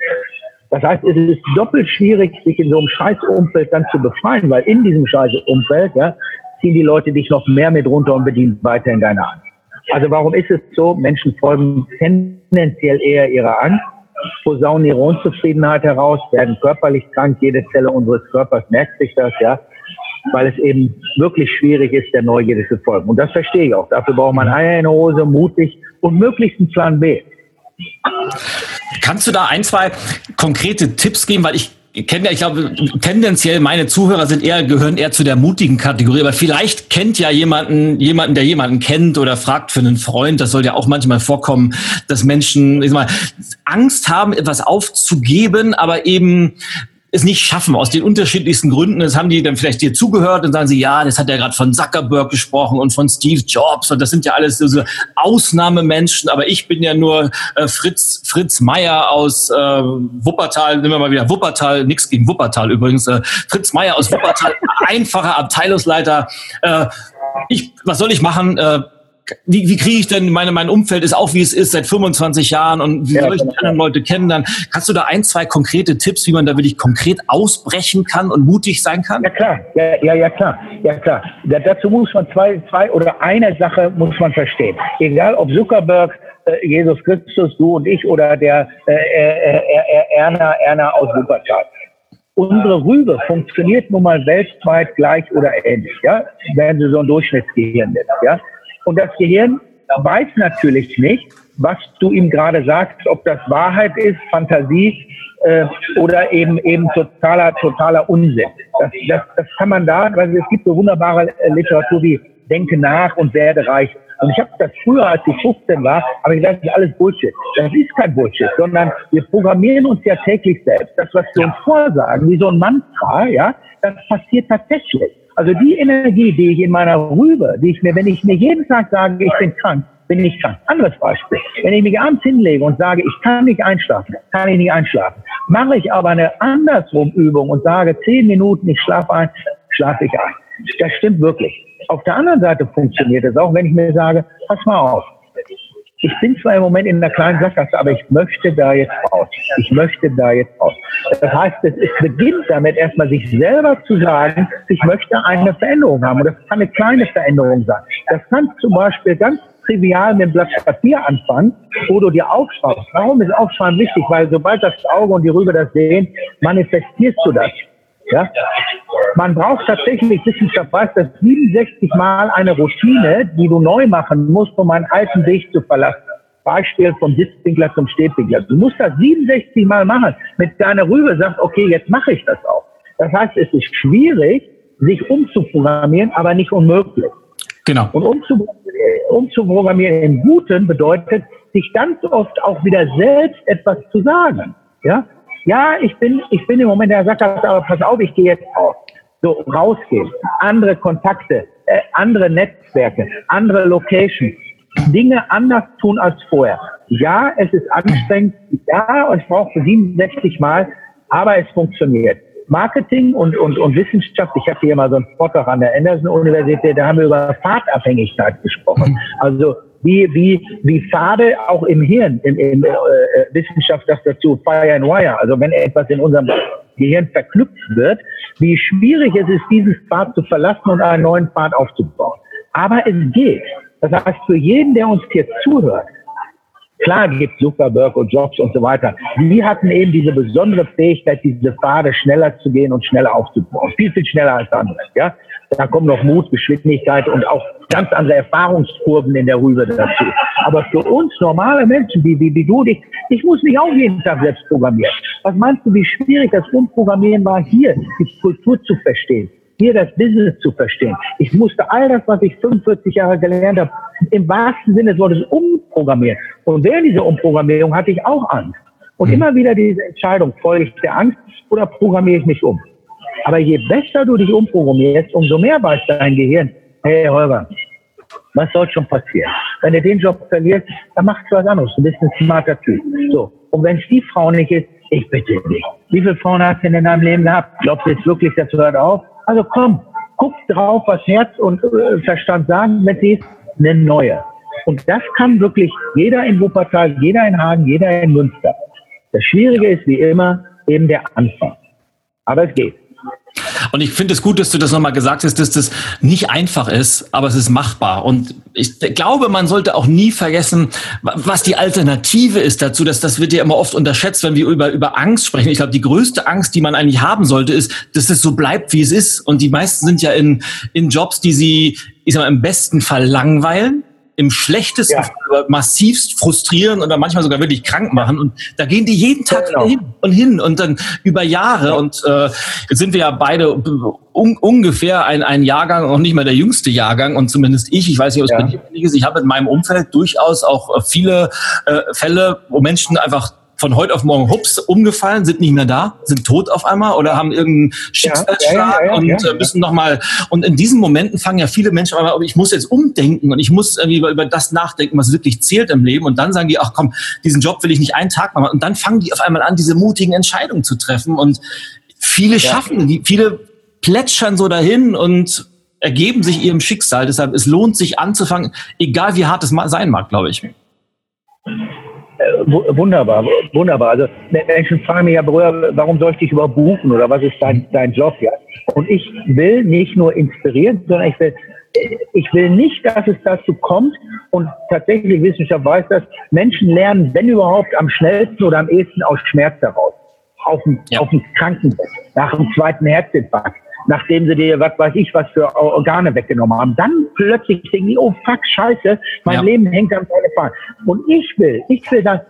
Das heißt, es ist doppelt schwierig, sich in so einem Scheißumfeld dann zu befreien, weil in diesem Scheißumfeld ja, ziehen die Leute dich noch mehr mit runter und bedienen weiterhin deine Hand. Also warum ist es so? Menschen folgen tendenziell eher ihrer Angst, posaunen ihre Unzufriedenheit heraus, werden körperlich krank, jede Zelle unseres Körpers merkt sich das, ja, weil es eben wirklich schwierig ist, der Neugierde zu folgen. Und das verstehe ich auch. Dafür braucht man Eier in der Hose, mutig und möglichst einen Plan B. Kannst du da ein, zwei konkrete Tipps geben? Weil ich kenne ja, ich glaube, tendenziell meine Zuhörer sind eher, gehören eher zu der mutigen Kategorie, aber vielleicht kennt ja jemanden, jemanden, der jemanden kennt oder fragt für einen Freund. Das soll ja auch manchmal vorkommen, dass Menschen, ich sag mal, Angst haben, etwas aufzugeben, aber eben es nicht schaffen, aus den unterschiedlichsten Gründen. Das haben die dann vielleicht dir zugehört und sagen sie, ja, das hat ja gerade von Zuckerberg gesprochen und von Steve Jobs und das sind ja alles so Ausnahmemenschen, aber ich bin ja nur äh, Fritz, Fritz Meier aus äh, Wuppertal, nehmen wir mal wieder Wuppertal, nix gegen Wuppertal übrigens, äh, Fritz Meier aus Wuppertal, einfacher Abteilungsleiter. Äh, ich, was soll ich machen? Äh, wie, wie kriege ich denn, meine, mein Umfeld ist auch wie es ist seit 25 Jahren und wie ja, soll ich die anderen Leute kennenlernen? Kannst du da ein, zwei konkrete Tipps, wie man da wirklich konkret ausbrechen kann und mutig sein kann? Ja klar, ja, ja, ja klar, ja klar. Da, dazu muss man zwei, zwei oder eine Sache muss man verstehen. Egal ob Zuckerberg, äh, Jesus Christus, du und ich oder der äh, äh, äh, Erna, Erna aus Wuppertal unsere Rübe funktioniert nun mal weltweit gleich oder ähnlich, ja, wenn sie so ein Durchschnittsgehirn ist, ja. Und das Gehirn weiß natürlich nicht, was du ihm gerade sagst, ob das Wahrheit ist, Fantasie äh, oder eben eben totaler totaler Unsinn. Das, das, das kann man da, weil es gibt so wunderbare äh, Literatur wie Denke nach und werde reich. Und ich habe das früher, als ich 15 war, habe ich gesagt, das ist alles Bullshit. Das ist kein Bullshit, sondern wir programmieren uns ja täglich selbst. Das, was wir uns vorsagen, wie so ein Mantra, ja, das passiert tatsächlich. Also die Energie, die ich in meiner Rübe, die ich mir, wenn ich mir jeden Tag sage, ich bin krank, bin ich krank. Anderes Beispiel. Wenn ich mich abends hinlege und sage, ich kann nicht einschlafen, kann ich nicht einschlafen. Mache ich aber eine andersrum Übung und sage, zehn Minuten, ich schlafe ein, schlafe ich ein. Das stimmt wirklich. Auf der anderen Seite funktioniert es auch, wenn ich mir sage, pass mal auf, ich bin zwar im Moment in einer kleinen Sackgasse, aber ich möchte da jetzt raus. Ich möchte da jetzt raus. Das heißt, es beginnt damit erstmal sich selber zu sagen, ich möchte eine Veränderung haben. Und das kann eine kleine Veränderung sein. Das kann zum Beispiel ganz trivial mit einem Blatt Papier anfangen, wo du dir aufschreibst. Warum ist Aufschreiben wichtig? Weil sobald das Auge und die Rübe das sehen, manifestierst du das. Ja? Man braucht tatsächlich, Wissenschaft weiß das, 67 Mal eine Routine, die du neu machen musst, um einen alten Weg zu verlassen. Beispiel vom Sitzpinkler zum Stehpinkler. Du musst das 67 Mal machen. Mit deiner Rübe sagst, okay, jetzt mache ich das auch. Das heißt, es ist schwierig, sich umzuprogrammieren, aber nicht unmöglich. Genau. Und umzuprogrammieren im Guten bedeutet, sich ganz oft auch wieder selbst etwas zu sagen. Ja, ja, ich bin, ich bin im Moment der sagt, aber pass auf, ich gehe jetzt raus. So, rausgehen, andere Kontakte, äh, andere Netzwerke, andere Locations, Dinge anders tun als vorher. Ja, es ist anstrengend, ja, ich brauche 67 Mal, aber es funktioniert. Marketing und, und, und Wissenschaft, ich hatte hier mal so einen Vortrag an der Anderson-Universität, da haben wir über Fahrtabhängigkeit gesprochen. Also wie, wie, wie Pfade auch im Hirn, im, im äh, Wissenschaft sagt dazu Fire and Wire, also wenn etwas in unserem Gehirn verknüpft wird, wie schwierig es ist, diesen Pfad zu verlassen und einen neuen Pfad aufzubauen. Aber es geht. Das heißt, für jeden, der uns hier zuhört, Klar gibt Zuckerberg und Jobs und so weiter. Die hatten eben diese besondere Fähigkeit, diese Pfade schneller zu gehen und schneller aufzubauen. Viel, viel schneller als andere. Ja? Da kommen noch Mut, Geschwindigkeit und auch ganz andere Erfahrungskurven in der Rübe dazu. Aber für uns normale Menschen, wie, wie, wie du dich, ich muss nicht auch jeden Tag selbst programmieren. Was meinst du, wie schwierig das Umprogrammieren war, hier die Kultur zu verstehen? hier das Business zu verstehen. Ich musste all das, was ich 45 Jahre gelernt habe, im wahrsten Sinne des Wortes umprogrammieren. Und während dieser Umprogrammierung hatte ich auch Angst. Und mhm. immer wieder diese Entscheidung, folge ich der Angst oder programmiere ich mich um? Aber je besser du dich umprogrammierst, umso mehr weiß dein Gehirn, hey Holger, was soll schon passieren? Wenn du den Job verlierst, dann machst du was anderes. Du bist ein smarter Typ. So. Und wenn es die Frau nicht ist, ich bitte dich. Wie viele Frauen hast du denn in deinem Leben gehabt? Glaubst du jetzt wirklich, das hört auf? Also komm, guck drauf, was Herz und äh, Verstand sagen, wenn sie ist, eine neue. Und das kann wirklich jeder in Wuppertal, jeder in Hagen, jeder in Münster. Das Schwierige ist wie immer eben der Anfang. Aber es geht. Und ich finde es gut, dass du das nochmal gesagt hast, dass das nicht einfach ist, aber es ist machbar. Und ich glaube, man sollte auch nie vergessen, was die Alternative ist dazu. Dass das wird ja immer oft unterschätzt, wenn wir über, über Angst sprechen. Ich glaube, die größte Angst, die man eigentlich haben sollte, ist, dass es so bleibt, wie es ist. Und die meisten sind ja in, in Jobs, die sie, ich sag mal, im besten Fall langweilen im schlechtesten ja. Fall massivst frustrieren oder manchmal sogar wirklich krank machen. Und da gehen die jeden Tag genau. hin und hin und dann über Jahre. Ja. Und äh, jetzt sind wir ja beide un ungefähr ein, ein Jahrgang, auch nicht mal der jüngste Jahrgang und zumindest ich, ich weiß nicht, ob es ja. bei dir ist, ich habe in meinem Umfeld durchaus auch äh, viele äh, Fälle, wo Menschen einfach von heute auf morgen hups umgefallen, sind nicht mehr da, sind tot auf einmal oder haben irgendeinen Schicksalsschlag ja, ja, und äh, müssen nochmal. Und in diesen Momenten fangen ja viele Menschen an, ich muss jetzt umdenken und ich muss irgendwie über, über das nachdenken, was wirklich zählt im Leben. Und dann sagen die, ach komm, diesen Job will ich nicht einen Tag machen. Und dann fangen die auf einmal an, diese mutigen Entscheidungen zu treffen. Und viele schaffen, viele plätschern so dahin und ergeben sich ihrem Schicksal. Deshalb, es lohnt sich anzufangen, egal wie hart es sein mag, glaube ich. Wunderbar, wunderbar. Also Menschen fragen mich ja, warum soll ich dich überhaupt buchen oder was ist dein, dein Job ja? Und ich will nicht nur inspirieren, sondern ich will, ich will nicht, dass es dazu kommt und tatsächlich Wissenschaft weiß das, Menschen lernen, wenn überhaupt, am schnellsten oder am ehesten aus Schmerz heraus. Auf dem, ja. auf dem Krankenbett, nach dem zweiten Herzinfarkt nachdem sie dir, was weiß ich, was für Organe weggenommen haben. Dann plötzlich denken die, oh fuck, scheiße, mein ja. Leben hängt an meiner Fahne. Und ich will, ich will das,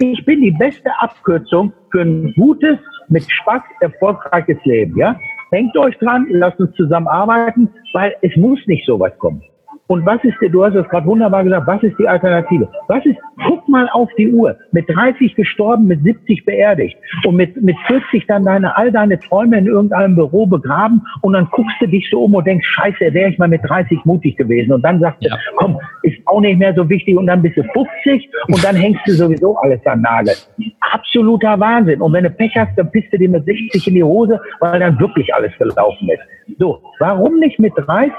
ich bin die beste Abkürzung für ein gutes, mit Spaß erfolgreiches Leben, ja? Hängt euch dran, lasst uns zusammenarbeiten, weil es muss nicht so weit kommen. Und was ist, du hast es gerade wunderbar gesagt, was ist die Alternative? Was ist, guck mal auf die Uhr, mit 30 gestorben, mit 70 beerdigt und mit, mit 40 dann deine, all deine Träume in irgendeinem Büro begraben und dann guckst du dich so um und denkst, scheiße, wäre ich mal mit 30 mutig gewesen und dann sagst du, ja. komm, ist auch nicht mehr so wichtig und dann bist du 50 und dann hängst du sowieso alles an Nagel. Absoluter Wahnsinn. Und wenn du Pech hast, dann pisst du dir mit 60 in die Hose, weil dann wirklich alles gelaufen ist. So, warum nicht mit 30?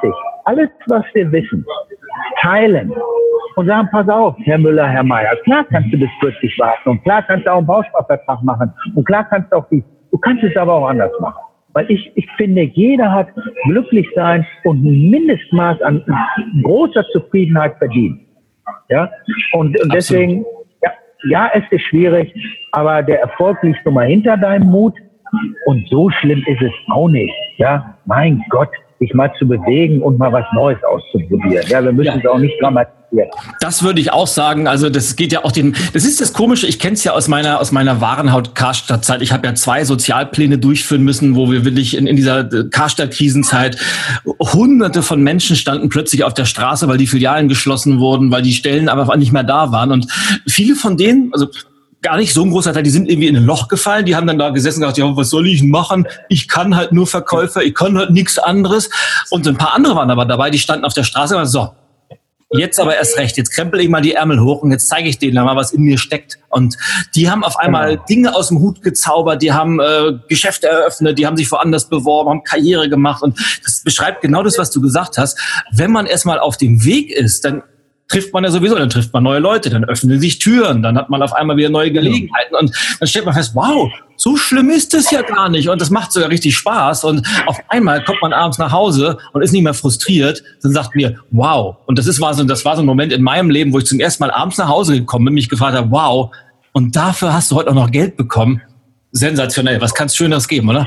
Alles, was wir wissen, teilen und sagen, pass auf, Herr Müller, Herr Meier, klar kannst du bis 40 warten und klar kannst du auch einen Bausparvertrag machen und klar kannst du auch die, du kannst es aber auch anders machen. Weil ich, ich finde, jeder hat glücklich sein und ein Mindestmaß an großer Zufriedenheit verdient. Ja, und, und deswegen, ja, ja, es ist schwierig, aber der Erfolg liegt nun mal hinter deinem Mut und so schlimm ist es auch nicht. Ja, mein Gott, sich mal zu bewegen und mal was Neues auszuprobieren. Ja, wir müssen ja. es auch nicht dramatisieren. Das würde ich auch sagen. Also das geht ja auch den. Das ist das Komische. Ich kenne es ja aus meiner aus meiner Warenhaut Karstadt-Zeit. Ich habe ja zwei Sozialpläne durchführen müssen, wo wir wirklich in, in dieser Karstadt-Krisenzeit Hunderte von Menschen standen plötzlich auf der Straße, weil die Filialen geschlossen wurden, weil die Stellen einfach nicht mehr da waren. Und viele von denen, also gar nicht so ein großer Teil, die sind irgendwie in ein Loch gefallen, die haben dann da gesessen und gesagt, ja, was soll ich machen? Ich kann halt nur Verkäufer, ich kann halt nichts anderes. Und ein paar andere waren aber dabei, die standen auf der Straße und so, jetzt aber erst recht, jetzt krempel ich mal die Ärmel hoch und jetzt zeige ich denen mal, was in mir steckt. Und die haben auf einmal genau. Dinge aus dem Hut gezaubert, die haben äh, Geschäfte eröffnet, die haben sich woanders beworben, haben Karriere gemacht. Und das beschreibt genau das, was du gesagt hast. Wenn man erstmal auf dem Weg ist, dann trifft man ja sowieso, dann trifft man neue Leute, dann öffnen sich Türen, dann hat man auf einmal wieder neue Gelegenheiten und dann stellt man fest, wow, so schlimm ist es ja gar nicht und das macht sogar richtig Spaß und auf einmal kommt man abends nach Hause und ist nicht mehr frustriert, dann sagt mir, wow. Und das ist war so, das war so ein Moment in meinem Leben, wo ich zum ersten Mal abends nach Hause gekommen bin, mich gefragt habe, wow. Und dafür hast du heute auch noch Geld bekommen. Sensationell. Was kann es Schöneres geben, oder?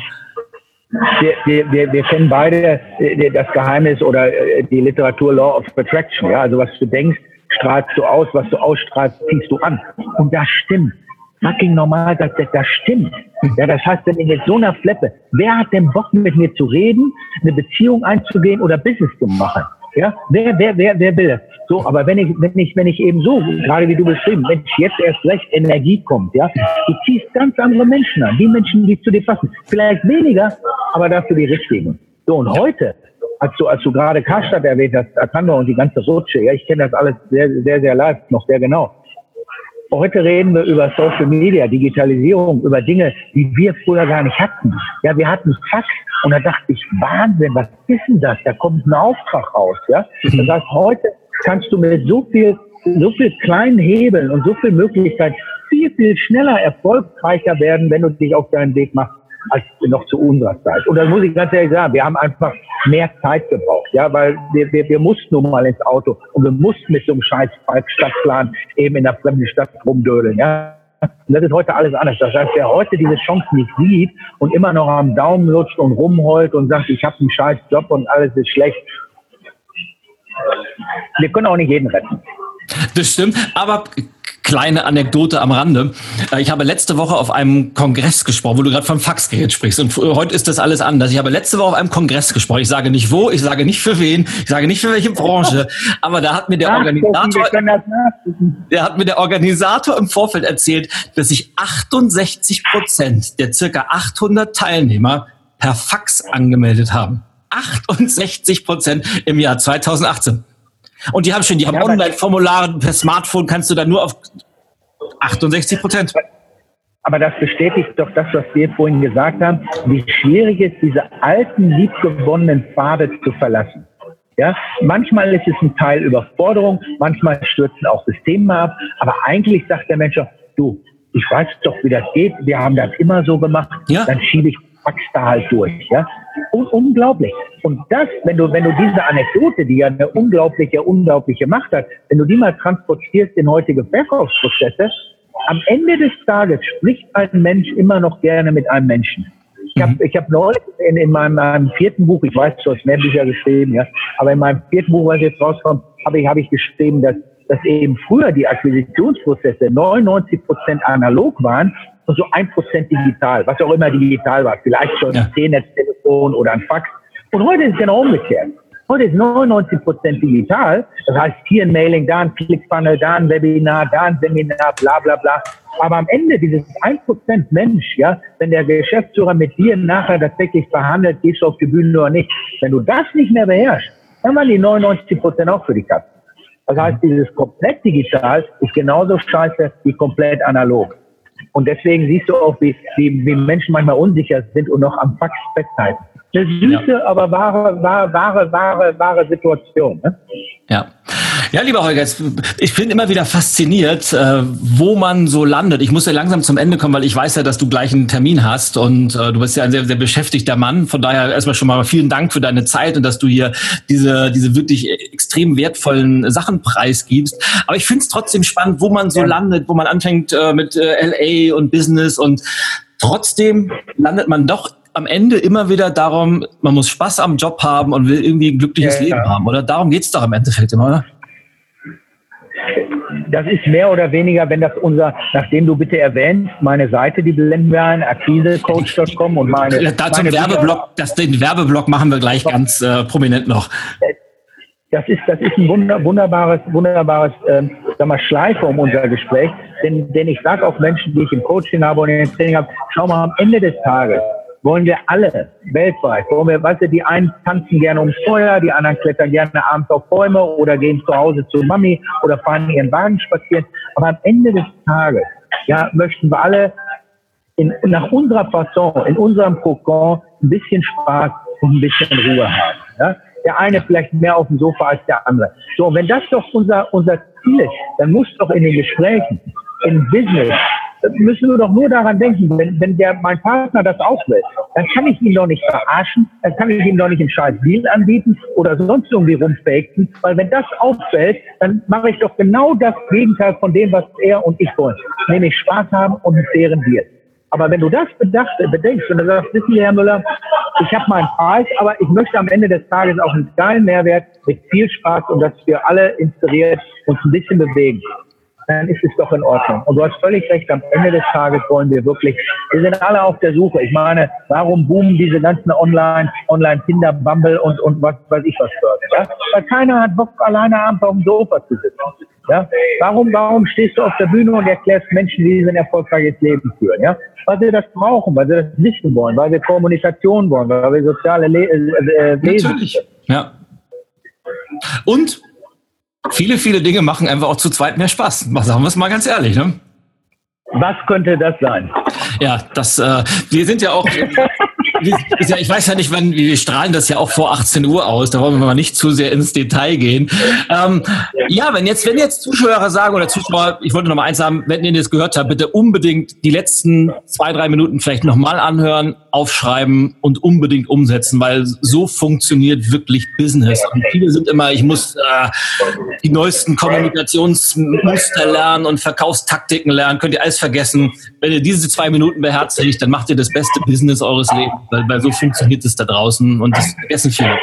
Wir, wir, wir, wir kennen beide äh, das Geheimnis oder äh, die Literatur Law of Attraction. Ja, also was du denkst, strahlst du aus, was du ausstrahlst, ziehst du an. Und das stimmt fucking normal, dass das, das stimmt. Ja, das heißt, wenn ich jetzt so einer Fleppe, wer hat denn Bock mit mir zu reden, eine Beziehung einzugehen oder Business zu machen? Ja, wer, wer, wer, wer will? So, aber wenn ich, wenn ich, wenn ich eben so, gerade wie du beschrieben, wenn jetzt erst recht Energie kommt, ja, du ziehst ganz andere Menschen an, die Menschen, die zu dir passen. Vielleicht weniger, aber dafür die richtigen. So, und heute, als du, als du gerade Karstadt erwähnt hast, Atando und die ganze Rutsche, ja, ich kenne das alles sehr, sehr, sehr live, noch sehr genau. Heute reden wir über Social Media, Digitalisierung, über Dinge, die wir früher gar nicht hatten. Ja, wir hatten Fax und da dachte ich, Wahnsinn, was ist denn das? Da kommt ein Auftrag raus. Ja, mhm. das heißt, heute kannst du mit so viel, so viel kleinen Hebeln und so viel Möglichkeiten viel, viel schneller erfolgreicher werden, wenn du dich auf deinen Weg machst als noch zu unserer Zeit. Und das muss ich ganz ehrlich sagen, wir haben einfach mehr Zeit gebraucht, ja, weil wir, wir, wir mussten nun mal ins Auto und wir mussten mit so einem scheiß Stadtplan eben in der fremden Stadt rumdödeln, ja. Und das ist heute alles anders. Das heißt, wer heute diese Chance nicht sieht und immer noch am Daumen lutscht und rumheult und sagt, ich habe einen scheiß Job und alles ist schlecht, wir können auch nicht jeden retten. Das stimmt, aber kleine Anekdote am Rande. Äh, ich habe letzte Woche auf einem Kongress gesprochen, wo du gerade vom Faxgerät sprichst. Und heute ist das alles anders. Ich habe letzte Woche auf einem Kongress gesprochen. Ich sage nicht wo, ich sage nicht für wen, ich sage nicht für welche Branche. Aber da hat mir der Organisator, der hat mir der Organisator im Vorfeld erzählt, dass sich 68 Prozent der circa 800 Teilnehmer per Fax angemeldet haben. 68 Prozent im Jahr 2018. Und die haben schon, die haben ja, Online-Formulare per Smartphone, kannst du da nur auf 68 Prozent. Aber das bestätigt doch das, was wir vorhin gesagt haben, wie schwierig es ist, diese alten, liebgewonnenen Pfade zu verlassen. Ja, manchmal ist es ein Teil Überforderung, manchmal stürzen auch Systeme ab, aber eigentlich sagt der Mensch auch, du, ich weiß doch, wie das geht, wir haben das immer so gemacht, ja. dann schiebe ich Fax da halt durch. Ja? Un unglaublich. Und das, wenn du, wenn du diese Anekdote, die ja eine unglaubliche, unglaubliche Macht hat, wenn du die mal transportierst in heutige Verkaufsprozesse, am Ende des Tages spricht ein Mensch immer noch gerne mit einem Menschen. Ich habe mhm. ich hab neulich in, in meinem, meinem, vierten Buch, ich weiß, du hast mehr Bücher geschrieben, ja, aber in meinem vierten Buch, was jetzt rauskommt, habe ich, hab ich geschrieben, dass, dass eben früher die Akquisitionsprozesse 99% analog waren und so 1% digital, was auch immer digital war, vielleicht schon ja. 10, 10 Telefon oder ein Fax. Und heute ist es genau umgekehrt. Heute ist 99 Prozent digital. Das heißt, hier ein Mailing, da ein Clickfunnel, da ein Webinar, da ein Seminar, bla, bla, bla. Aber am Ende dieses 1 Prozent Mensch, ja, wenn der Geschäftsführer mit dir nachher tatsächlich verhandelt, gehst du auf die Bühne oder nicht. Wenn du das nicht mehr beherrschst, dann waren die 99 Prozent auch für die Katze. Das heißt, dieses komplett digital ist genauso scheiße wie komplett analog. Und deswegen siehst du auch, wie, wie, wie Menschen manchmal unsicher sind und noch am Fax festhalten. Eine süße, ja. aber wahre, wahre, wahre, wahre, wahre Situation. Ne? Ja. Ja, lieber Holger, ich bin immer wieder fasziniert, äh, wo man so landet. Ich muss ja langsam zum Ende kommen, weil ich weiß ja, dass du gleich einen Termin hast und äh, du bist ja ein sehr, sehr beschäftigter Mann. Von daher erstmal schon mal vielen Dank für deine Zeit und dass du hier diese, diese wirklich extrem wertvollen Sachen preisgibst. Aber ich finde es trotzdem spannend, wo man so landet, wo man anfängt äh, mit LA und Business und trotzdem landet man doch am Ende immer wieder darum, man muss Spaß am Job haben und will irgendwie ein glückliches ja, Leben ja. haben, oder? Darum geht es doch im Endeffekt immer, oder? Das ist mehr oder weniger, wenn das unser, nachdem du bitte erwähnst, meine Seite, die blenden wir ein, akquisecoach.com und meine. Ja, dazu meine Werbeblock, das, den Werbeblock machen wir gleich ganz äh, prominent noch. Das ist, das ist ein wunder, wunderbares, wunderbares, ähm, sag mal, Schleife um unser Gespräch. Denn, denn ich sage auch Menschen, die ich im Coaching habe und in den Training habe, schau mal, am Ende des Tages wollen wir alle weltweit, wollen wir, weißt du, die einen tanzen gerne ums Feuer, die anderen klettern gerne abends auf Bäume oder gehen zu Hause zu Mami oder fahren ihren Wagen spazieren. Aber am Ende des Tages, ja, möchten wir alle in, nach unserer Fasson, in unserem Kokon ein bisschen Spaß und ein bisschen Ruhe haben. Ja? Der eine vielleicht mehr auf dem Sofa als der andere. So, wenn das doch unser, unser Ziel ist, dann muss doch in den Gesprächen, im Business, müssen wir doch nur daran denken, wenn, wenn der, mein Partner das auch will, dann kann ich ihn doch nicht verarschen, dann kann ich ihm doch nicht einen scheiß Deal anbieten oder sonst irgendwie rumfaken, weil wenn das auffällt, dann mache ich doch genau das Gegenteil von dem, was er und ich wollen. Nämlich Spaß haben und einen fairen Deal. Aber wenn du das bedacht, bedenkst und du sagst, wissen Sie, Herr Müller, ich habe meinen Preis, aber ich möchte am Ende des Tages auch einen geilen Mehrwert mit viel Spaß und das wir alle inspiriert uns ein bisschen bewegen dann ist es doch in Ordnung. Und du hast völlig recht, am Ende des Tages wollen wir wirklich, wir sind alle auf der Suche. Ich meine, warum boomen diese ganzen Online, Online Tinder, Bumble und, und was weiß ich was fördern, ja? Weil keiner hat Bock, alleine abends auf dem Sofa zu sitzen. Ja? Warum, warum stehst du auf der Bühne und erklärst Menschen, wie sie ein erfolgreiches Leben führen, ja? Weil sie das brauchen, weil sie das wissen wollen, weil wir Kommunikation wollen, weil wir soziale Le äh, äh, Wesen Natürlich, ja. Und viele, viele Dinge machen einfach auch zu zweit mehr Spaß. Sagen wir es mal ganz ehrlich, ne? Was könnte das sein? Ja, das, äh, wir sind ja auch ich weiß ja nicht, wann, wir strahlen das ja auch vor 18 Uhr aus, da wollen wir mal nicht zu sehr ins Detail gehen. Ähm, ja, wenn jetzt, wenn jetzt Zuschauer sagen oder Zuschauer, ich wollte noch mal eins sagen, wenn ihr das gehört habt, bitte unbedingt die letzten zwei, drei Minuten vielleicht nochmal anhören, aufschreiben und unbedingt umsetzen, weil so funktioniert wirklich Business. Und viele sind immer, ich muss äh, die neuesten Kommunikationsmuster lernen und Verkaufstaktiken lernen, könnt ihr alles vergessen. Wenn ihr diese zwei Minuten beherzigt, dann macht ihr das beste Business eures Lebens weil, weil so funktioniert es da draußen und das vergessen viele.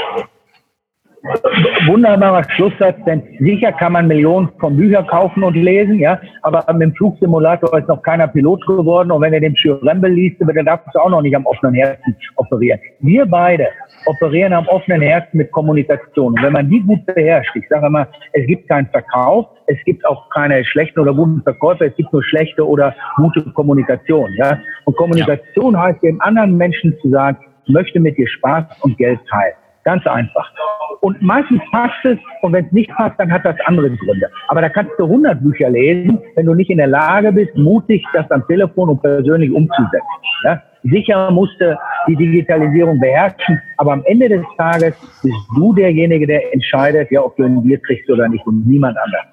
Wunderbarer Schlusssatz, denn sicher kann man Millionen von Büchern kaufen und lesen, ja, aber mit dem Flugsimulator ist noch keiner Pilot geworden und wenn er den Schürembel liest, dann darfst du auch noch nicht am offenen Herzen operieren. Wir beide operieren am offenen Herzen mit Kommunikation. Und wenn man die gut beherrscht, ich sage mal, es gibt keinen Verkauf, es gibt auch keine schlechten oder guten Verkäufer, es gibt nur schlechte oder gute Kommunikation. Ja? Und Kommunikation ja. heißt dem anderen Menschen zu sagen, ich möchte mit dir Spaß und Geld teilen. Ganz einfach. Und meistens passt es und wenn es nicht passt, dann hat das andere Gründe. Aber da kannst du 100 Bücher lesen, wenn du nicht in der Lage bist, mutig das am Telefon und persönlich umzusetzen. Ja? Sicher musste die Digitalisierung beherrschen, aber am Ende des Tages bist du derjenige, der entscheidet, ja, ob du ein Bier kriegst oder nicht und niemand anders.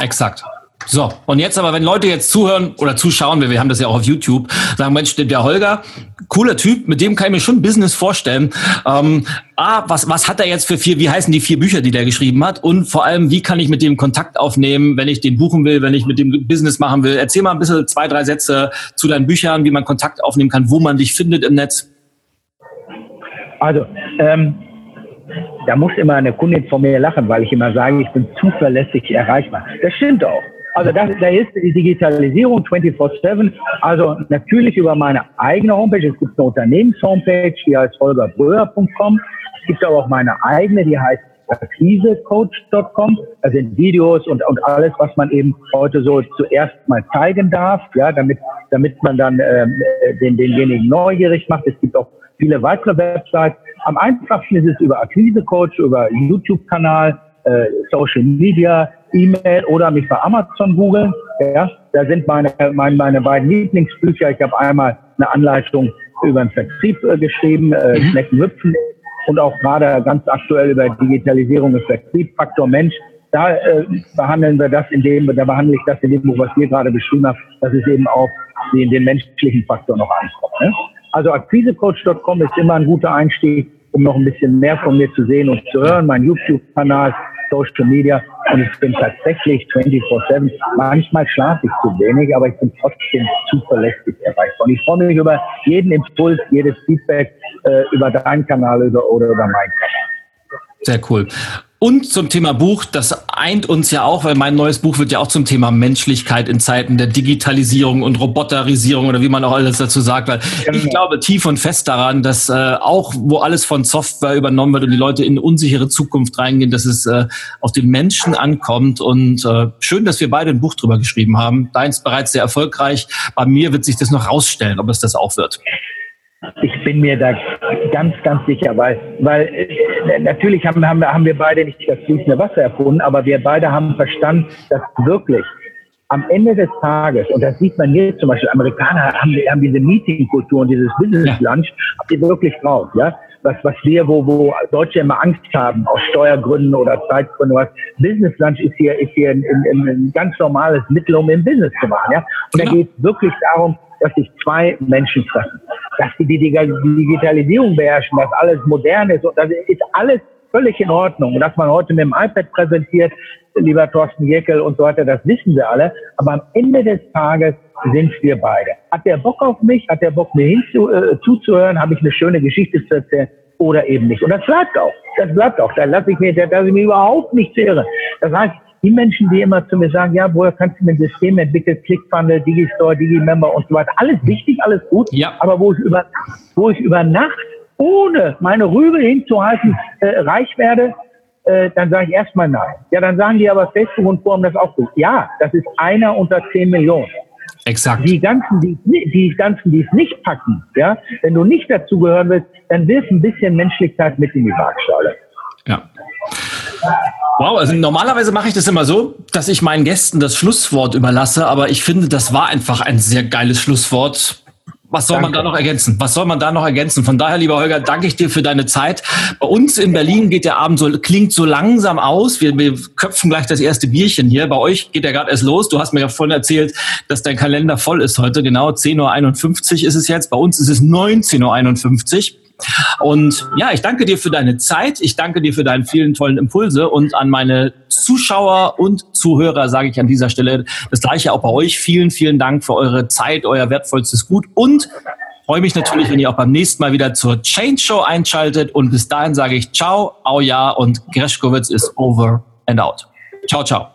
Exakt. So, und jetzt aber, wenn Leute jetzt zuhören oder zuschauen, wir, haben das ja auch auf YouTube, sagen, Mensch, der Holger, cooler Typ, mit dem kann ich mir schon Business vorstellen. Ähm, ah, was, was hat er jetzt für vier, wie heißen die vier Bücher, die der geschrieben hat? Und vor allem, wie kann ich mit dem Kontakt aufnehmen, wenn ich den buchen will, wenn ich mit dem Business machen will? Erzähl mal ein bisschen zwei, drei Sätze zu deinen Büchern, wie man Kontakt aufnehmen kann, wo man dich findet im Netz. Also, ähm, da muss immer eine Kundin von mir lachen, weil ich immer sage, ich bin zuverlässig erreichbar. Das stimmt auch. Also das, da ist die Digitalisierung 24-7. Also natürlich über meine eigene Homepage. Es gibt eine Unternehmenshomepage, die heißt holgerbröer.com. Es gibt aber auch meine eigene, die heißt akquisecoach.com. Da sind Videos und, und alles, was man eben heute so zuerst mal zeigen darf, ja, damit, damit man dann ähm, den, denjenigen neugierig macht. Es gibt auch viele weitere Websites. Am einfachsten ist es über Akquisecoach, über YouTube-Kanal, äh, Social Media, E-Mail oder mich bei Amazon googeln. Ja, da sind meine, meine, meine beiden Lieblingsbücher. Ich habe einmal eine Anleitung über den Vertrieb äh, geschrieben, äh, mhm. Schnecken hüpfen und auch gerade ganz aktuell über Digitalisierung des Vertrieb, Faktor Mensch. Da äh, behandeln wir das in dem, da behandle ich das in dem Buch, was wir gerade beschrieben haben, dass es eben auch den, den menschlichen Faktor noch ankommt. Ne? Also akquisecoach.com ist immer ein guter Einstieg, um noch ein bisschen mehr von mir zu sehen und zu hören. Mein YouTube-Kanal Social Media und ich bin tatsächlich 24-7. Manchmal schlafe ich zu wenig, aber ich bin trotzdem zuverlässig erreichbar. Und ich freue mich über jeden Impuls, jedes Feedback äh, über deinen Kanal oder, oder über meinen Kanal. Sehr cool. Und zum Thema Buch, das eint uns ja auch, weil mein neues Buch wird ja auch zum Thema Menschlichkeit in Zeiten der Digitalisierung und Roboterisierung oder wie man auch alles dazu sagt, weil genau. ich glaube tief und fest daran, dass äh, auch wo alles von Software übernommen wird und die Leute in eine unsichere Zukunft reingehen, dass es äh, auf den Menschen ankommt und äh, schön, dass wir beide ein Buch drüber geschrieben haben. Deins bereits sehr erfolgreich. Bei mir wird sich das noch rausstellen, ob es das auch wird. Ich bin mir da ganz, ganz sicher, weil, weil äh, natürlich haben, haben, haben wir beide nicht das fließende Wasser erfunden, aber wir beide haben verstanden, dass wirklich am Ende des Tages, und das sieht man hier zum Beispiel, Amerikaner haben, haben diese Meetingkultur und dieses Business Lunch, habt ihr wirklich drauf, ja? Was, was wir, wo, wo Deutsche immer Angst haben, aus Steuergründen oder Zeitgründen, was Business Lunch ist hier, ist hier ein, ein, ein ganz normales Mittel, um im Business zu machen. Ja? Und genau. da geht es wirklich darum, dass sich zwei Menschen treffen, dass sie die Digitalisierung beherrschen, dass alles modern ist und das ist alles völlig in Ordnung. Und dass man heute mit dem iPad präsentiert, lieber Thorsten Jeckel und so weiter, das wissen wir alle. Aber am Ende des Tages sind wir beide. Hat der Bock auf mich? Hat der Bock mir hinzu, äh, zuzuhören? Habe ich eine schöne Geschichte zu erzählen? Oder eben nicht. Und das bleibt auch. Das bleibt auch. Da lasse ich mir, da lasse ich mir überhaupt nichts irre. Das heißt, die Menschen, die immer zu mir sagen, ja, woher kannst du mir ein System entwickeln, ClickFunnel, Digistore, Digimember und so weiter, alles wichtig, alles gut, ja. aber wo ich über, wo ich über Nacht ohne meine Rübe hinzuhalten äh, reich werde, äh, dann sage ich erstmal nein. Ja, dann sagen die aber Facebook und Forum das auch gut. Ja, das ist einer unter zehn Millionen. Exakt. Die ganzen, die, die ganzen, die es nicht packen, ja, wenn du nicht dazugehören willst, dann wirf ein bisschen Menschlichkeit mit in die Waagschale. Ja. Wow, also normalerweise mache ich das immer so, dass ich meinen Gästen das Schlusswort überlasse, aber ich finde, das war einfach ein sehr geiles Schlusswort. Was soll Danke. man da noch ergänzen? Was soll man da noch ergänzen? Von daher, lieber Holger, danke ich dir für deine Zeit. Bei uns in Berlin geht der Abend so, klingt so langsam aus. Wir, wir köpfen gleich das erste Bierchen hier. Bei euch geht der gerade erst los. Du hast mir ja vorhin erzählt, dass dein Kalender voll ist heute. Genau 10.51 Uhr ist es jetzt. Bei uns ist es 19.51 Uhr. Und ja, ich danke dir für deine Zeit. Ich danke dir für deine vielen tollen Impulse und an meine Zuschauer und Zuhörer sage ich an dieser Stelle das gleiche auch bei euch. Vielen, vielen Dank für eure Zeit, euer wertvollstes Gut und freue mich natürlich, wenn ihr auch beim nächsten Mal wieder zur Change Show einschaltet. Und bis dahin sage ich ciao, au ja und Greschkowitz ist over and out. Ciao, ciao.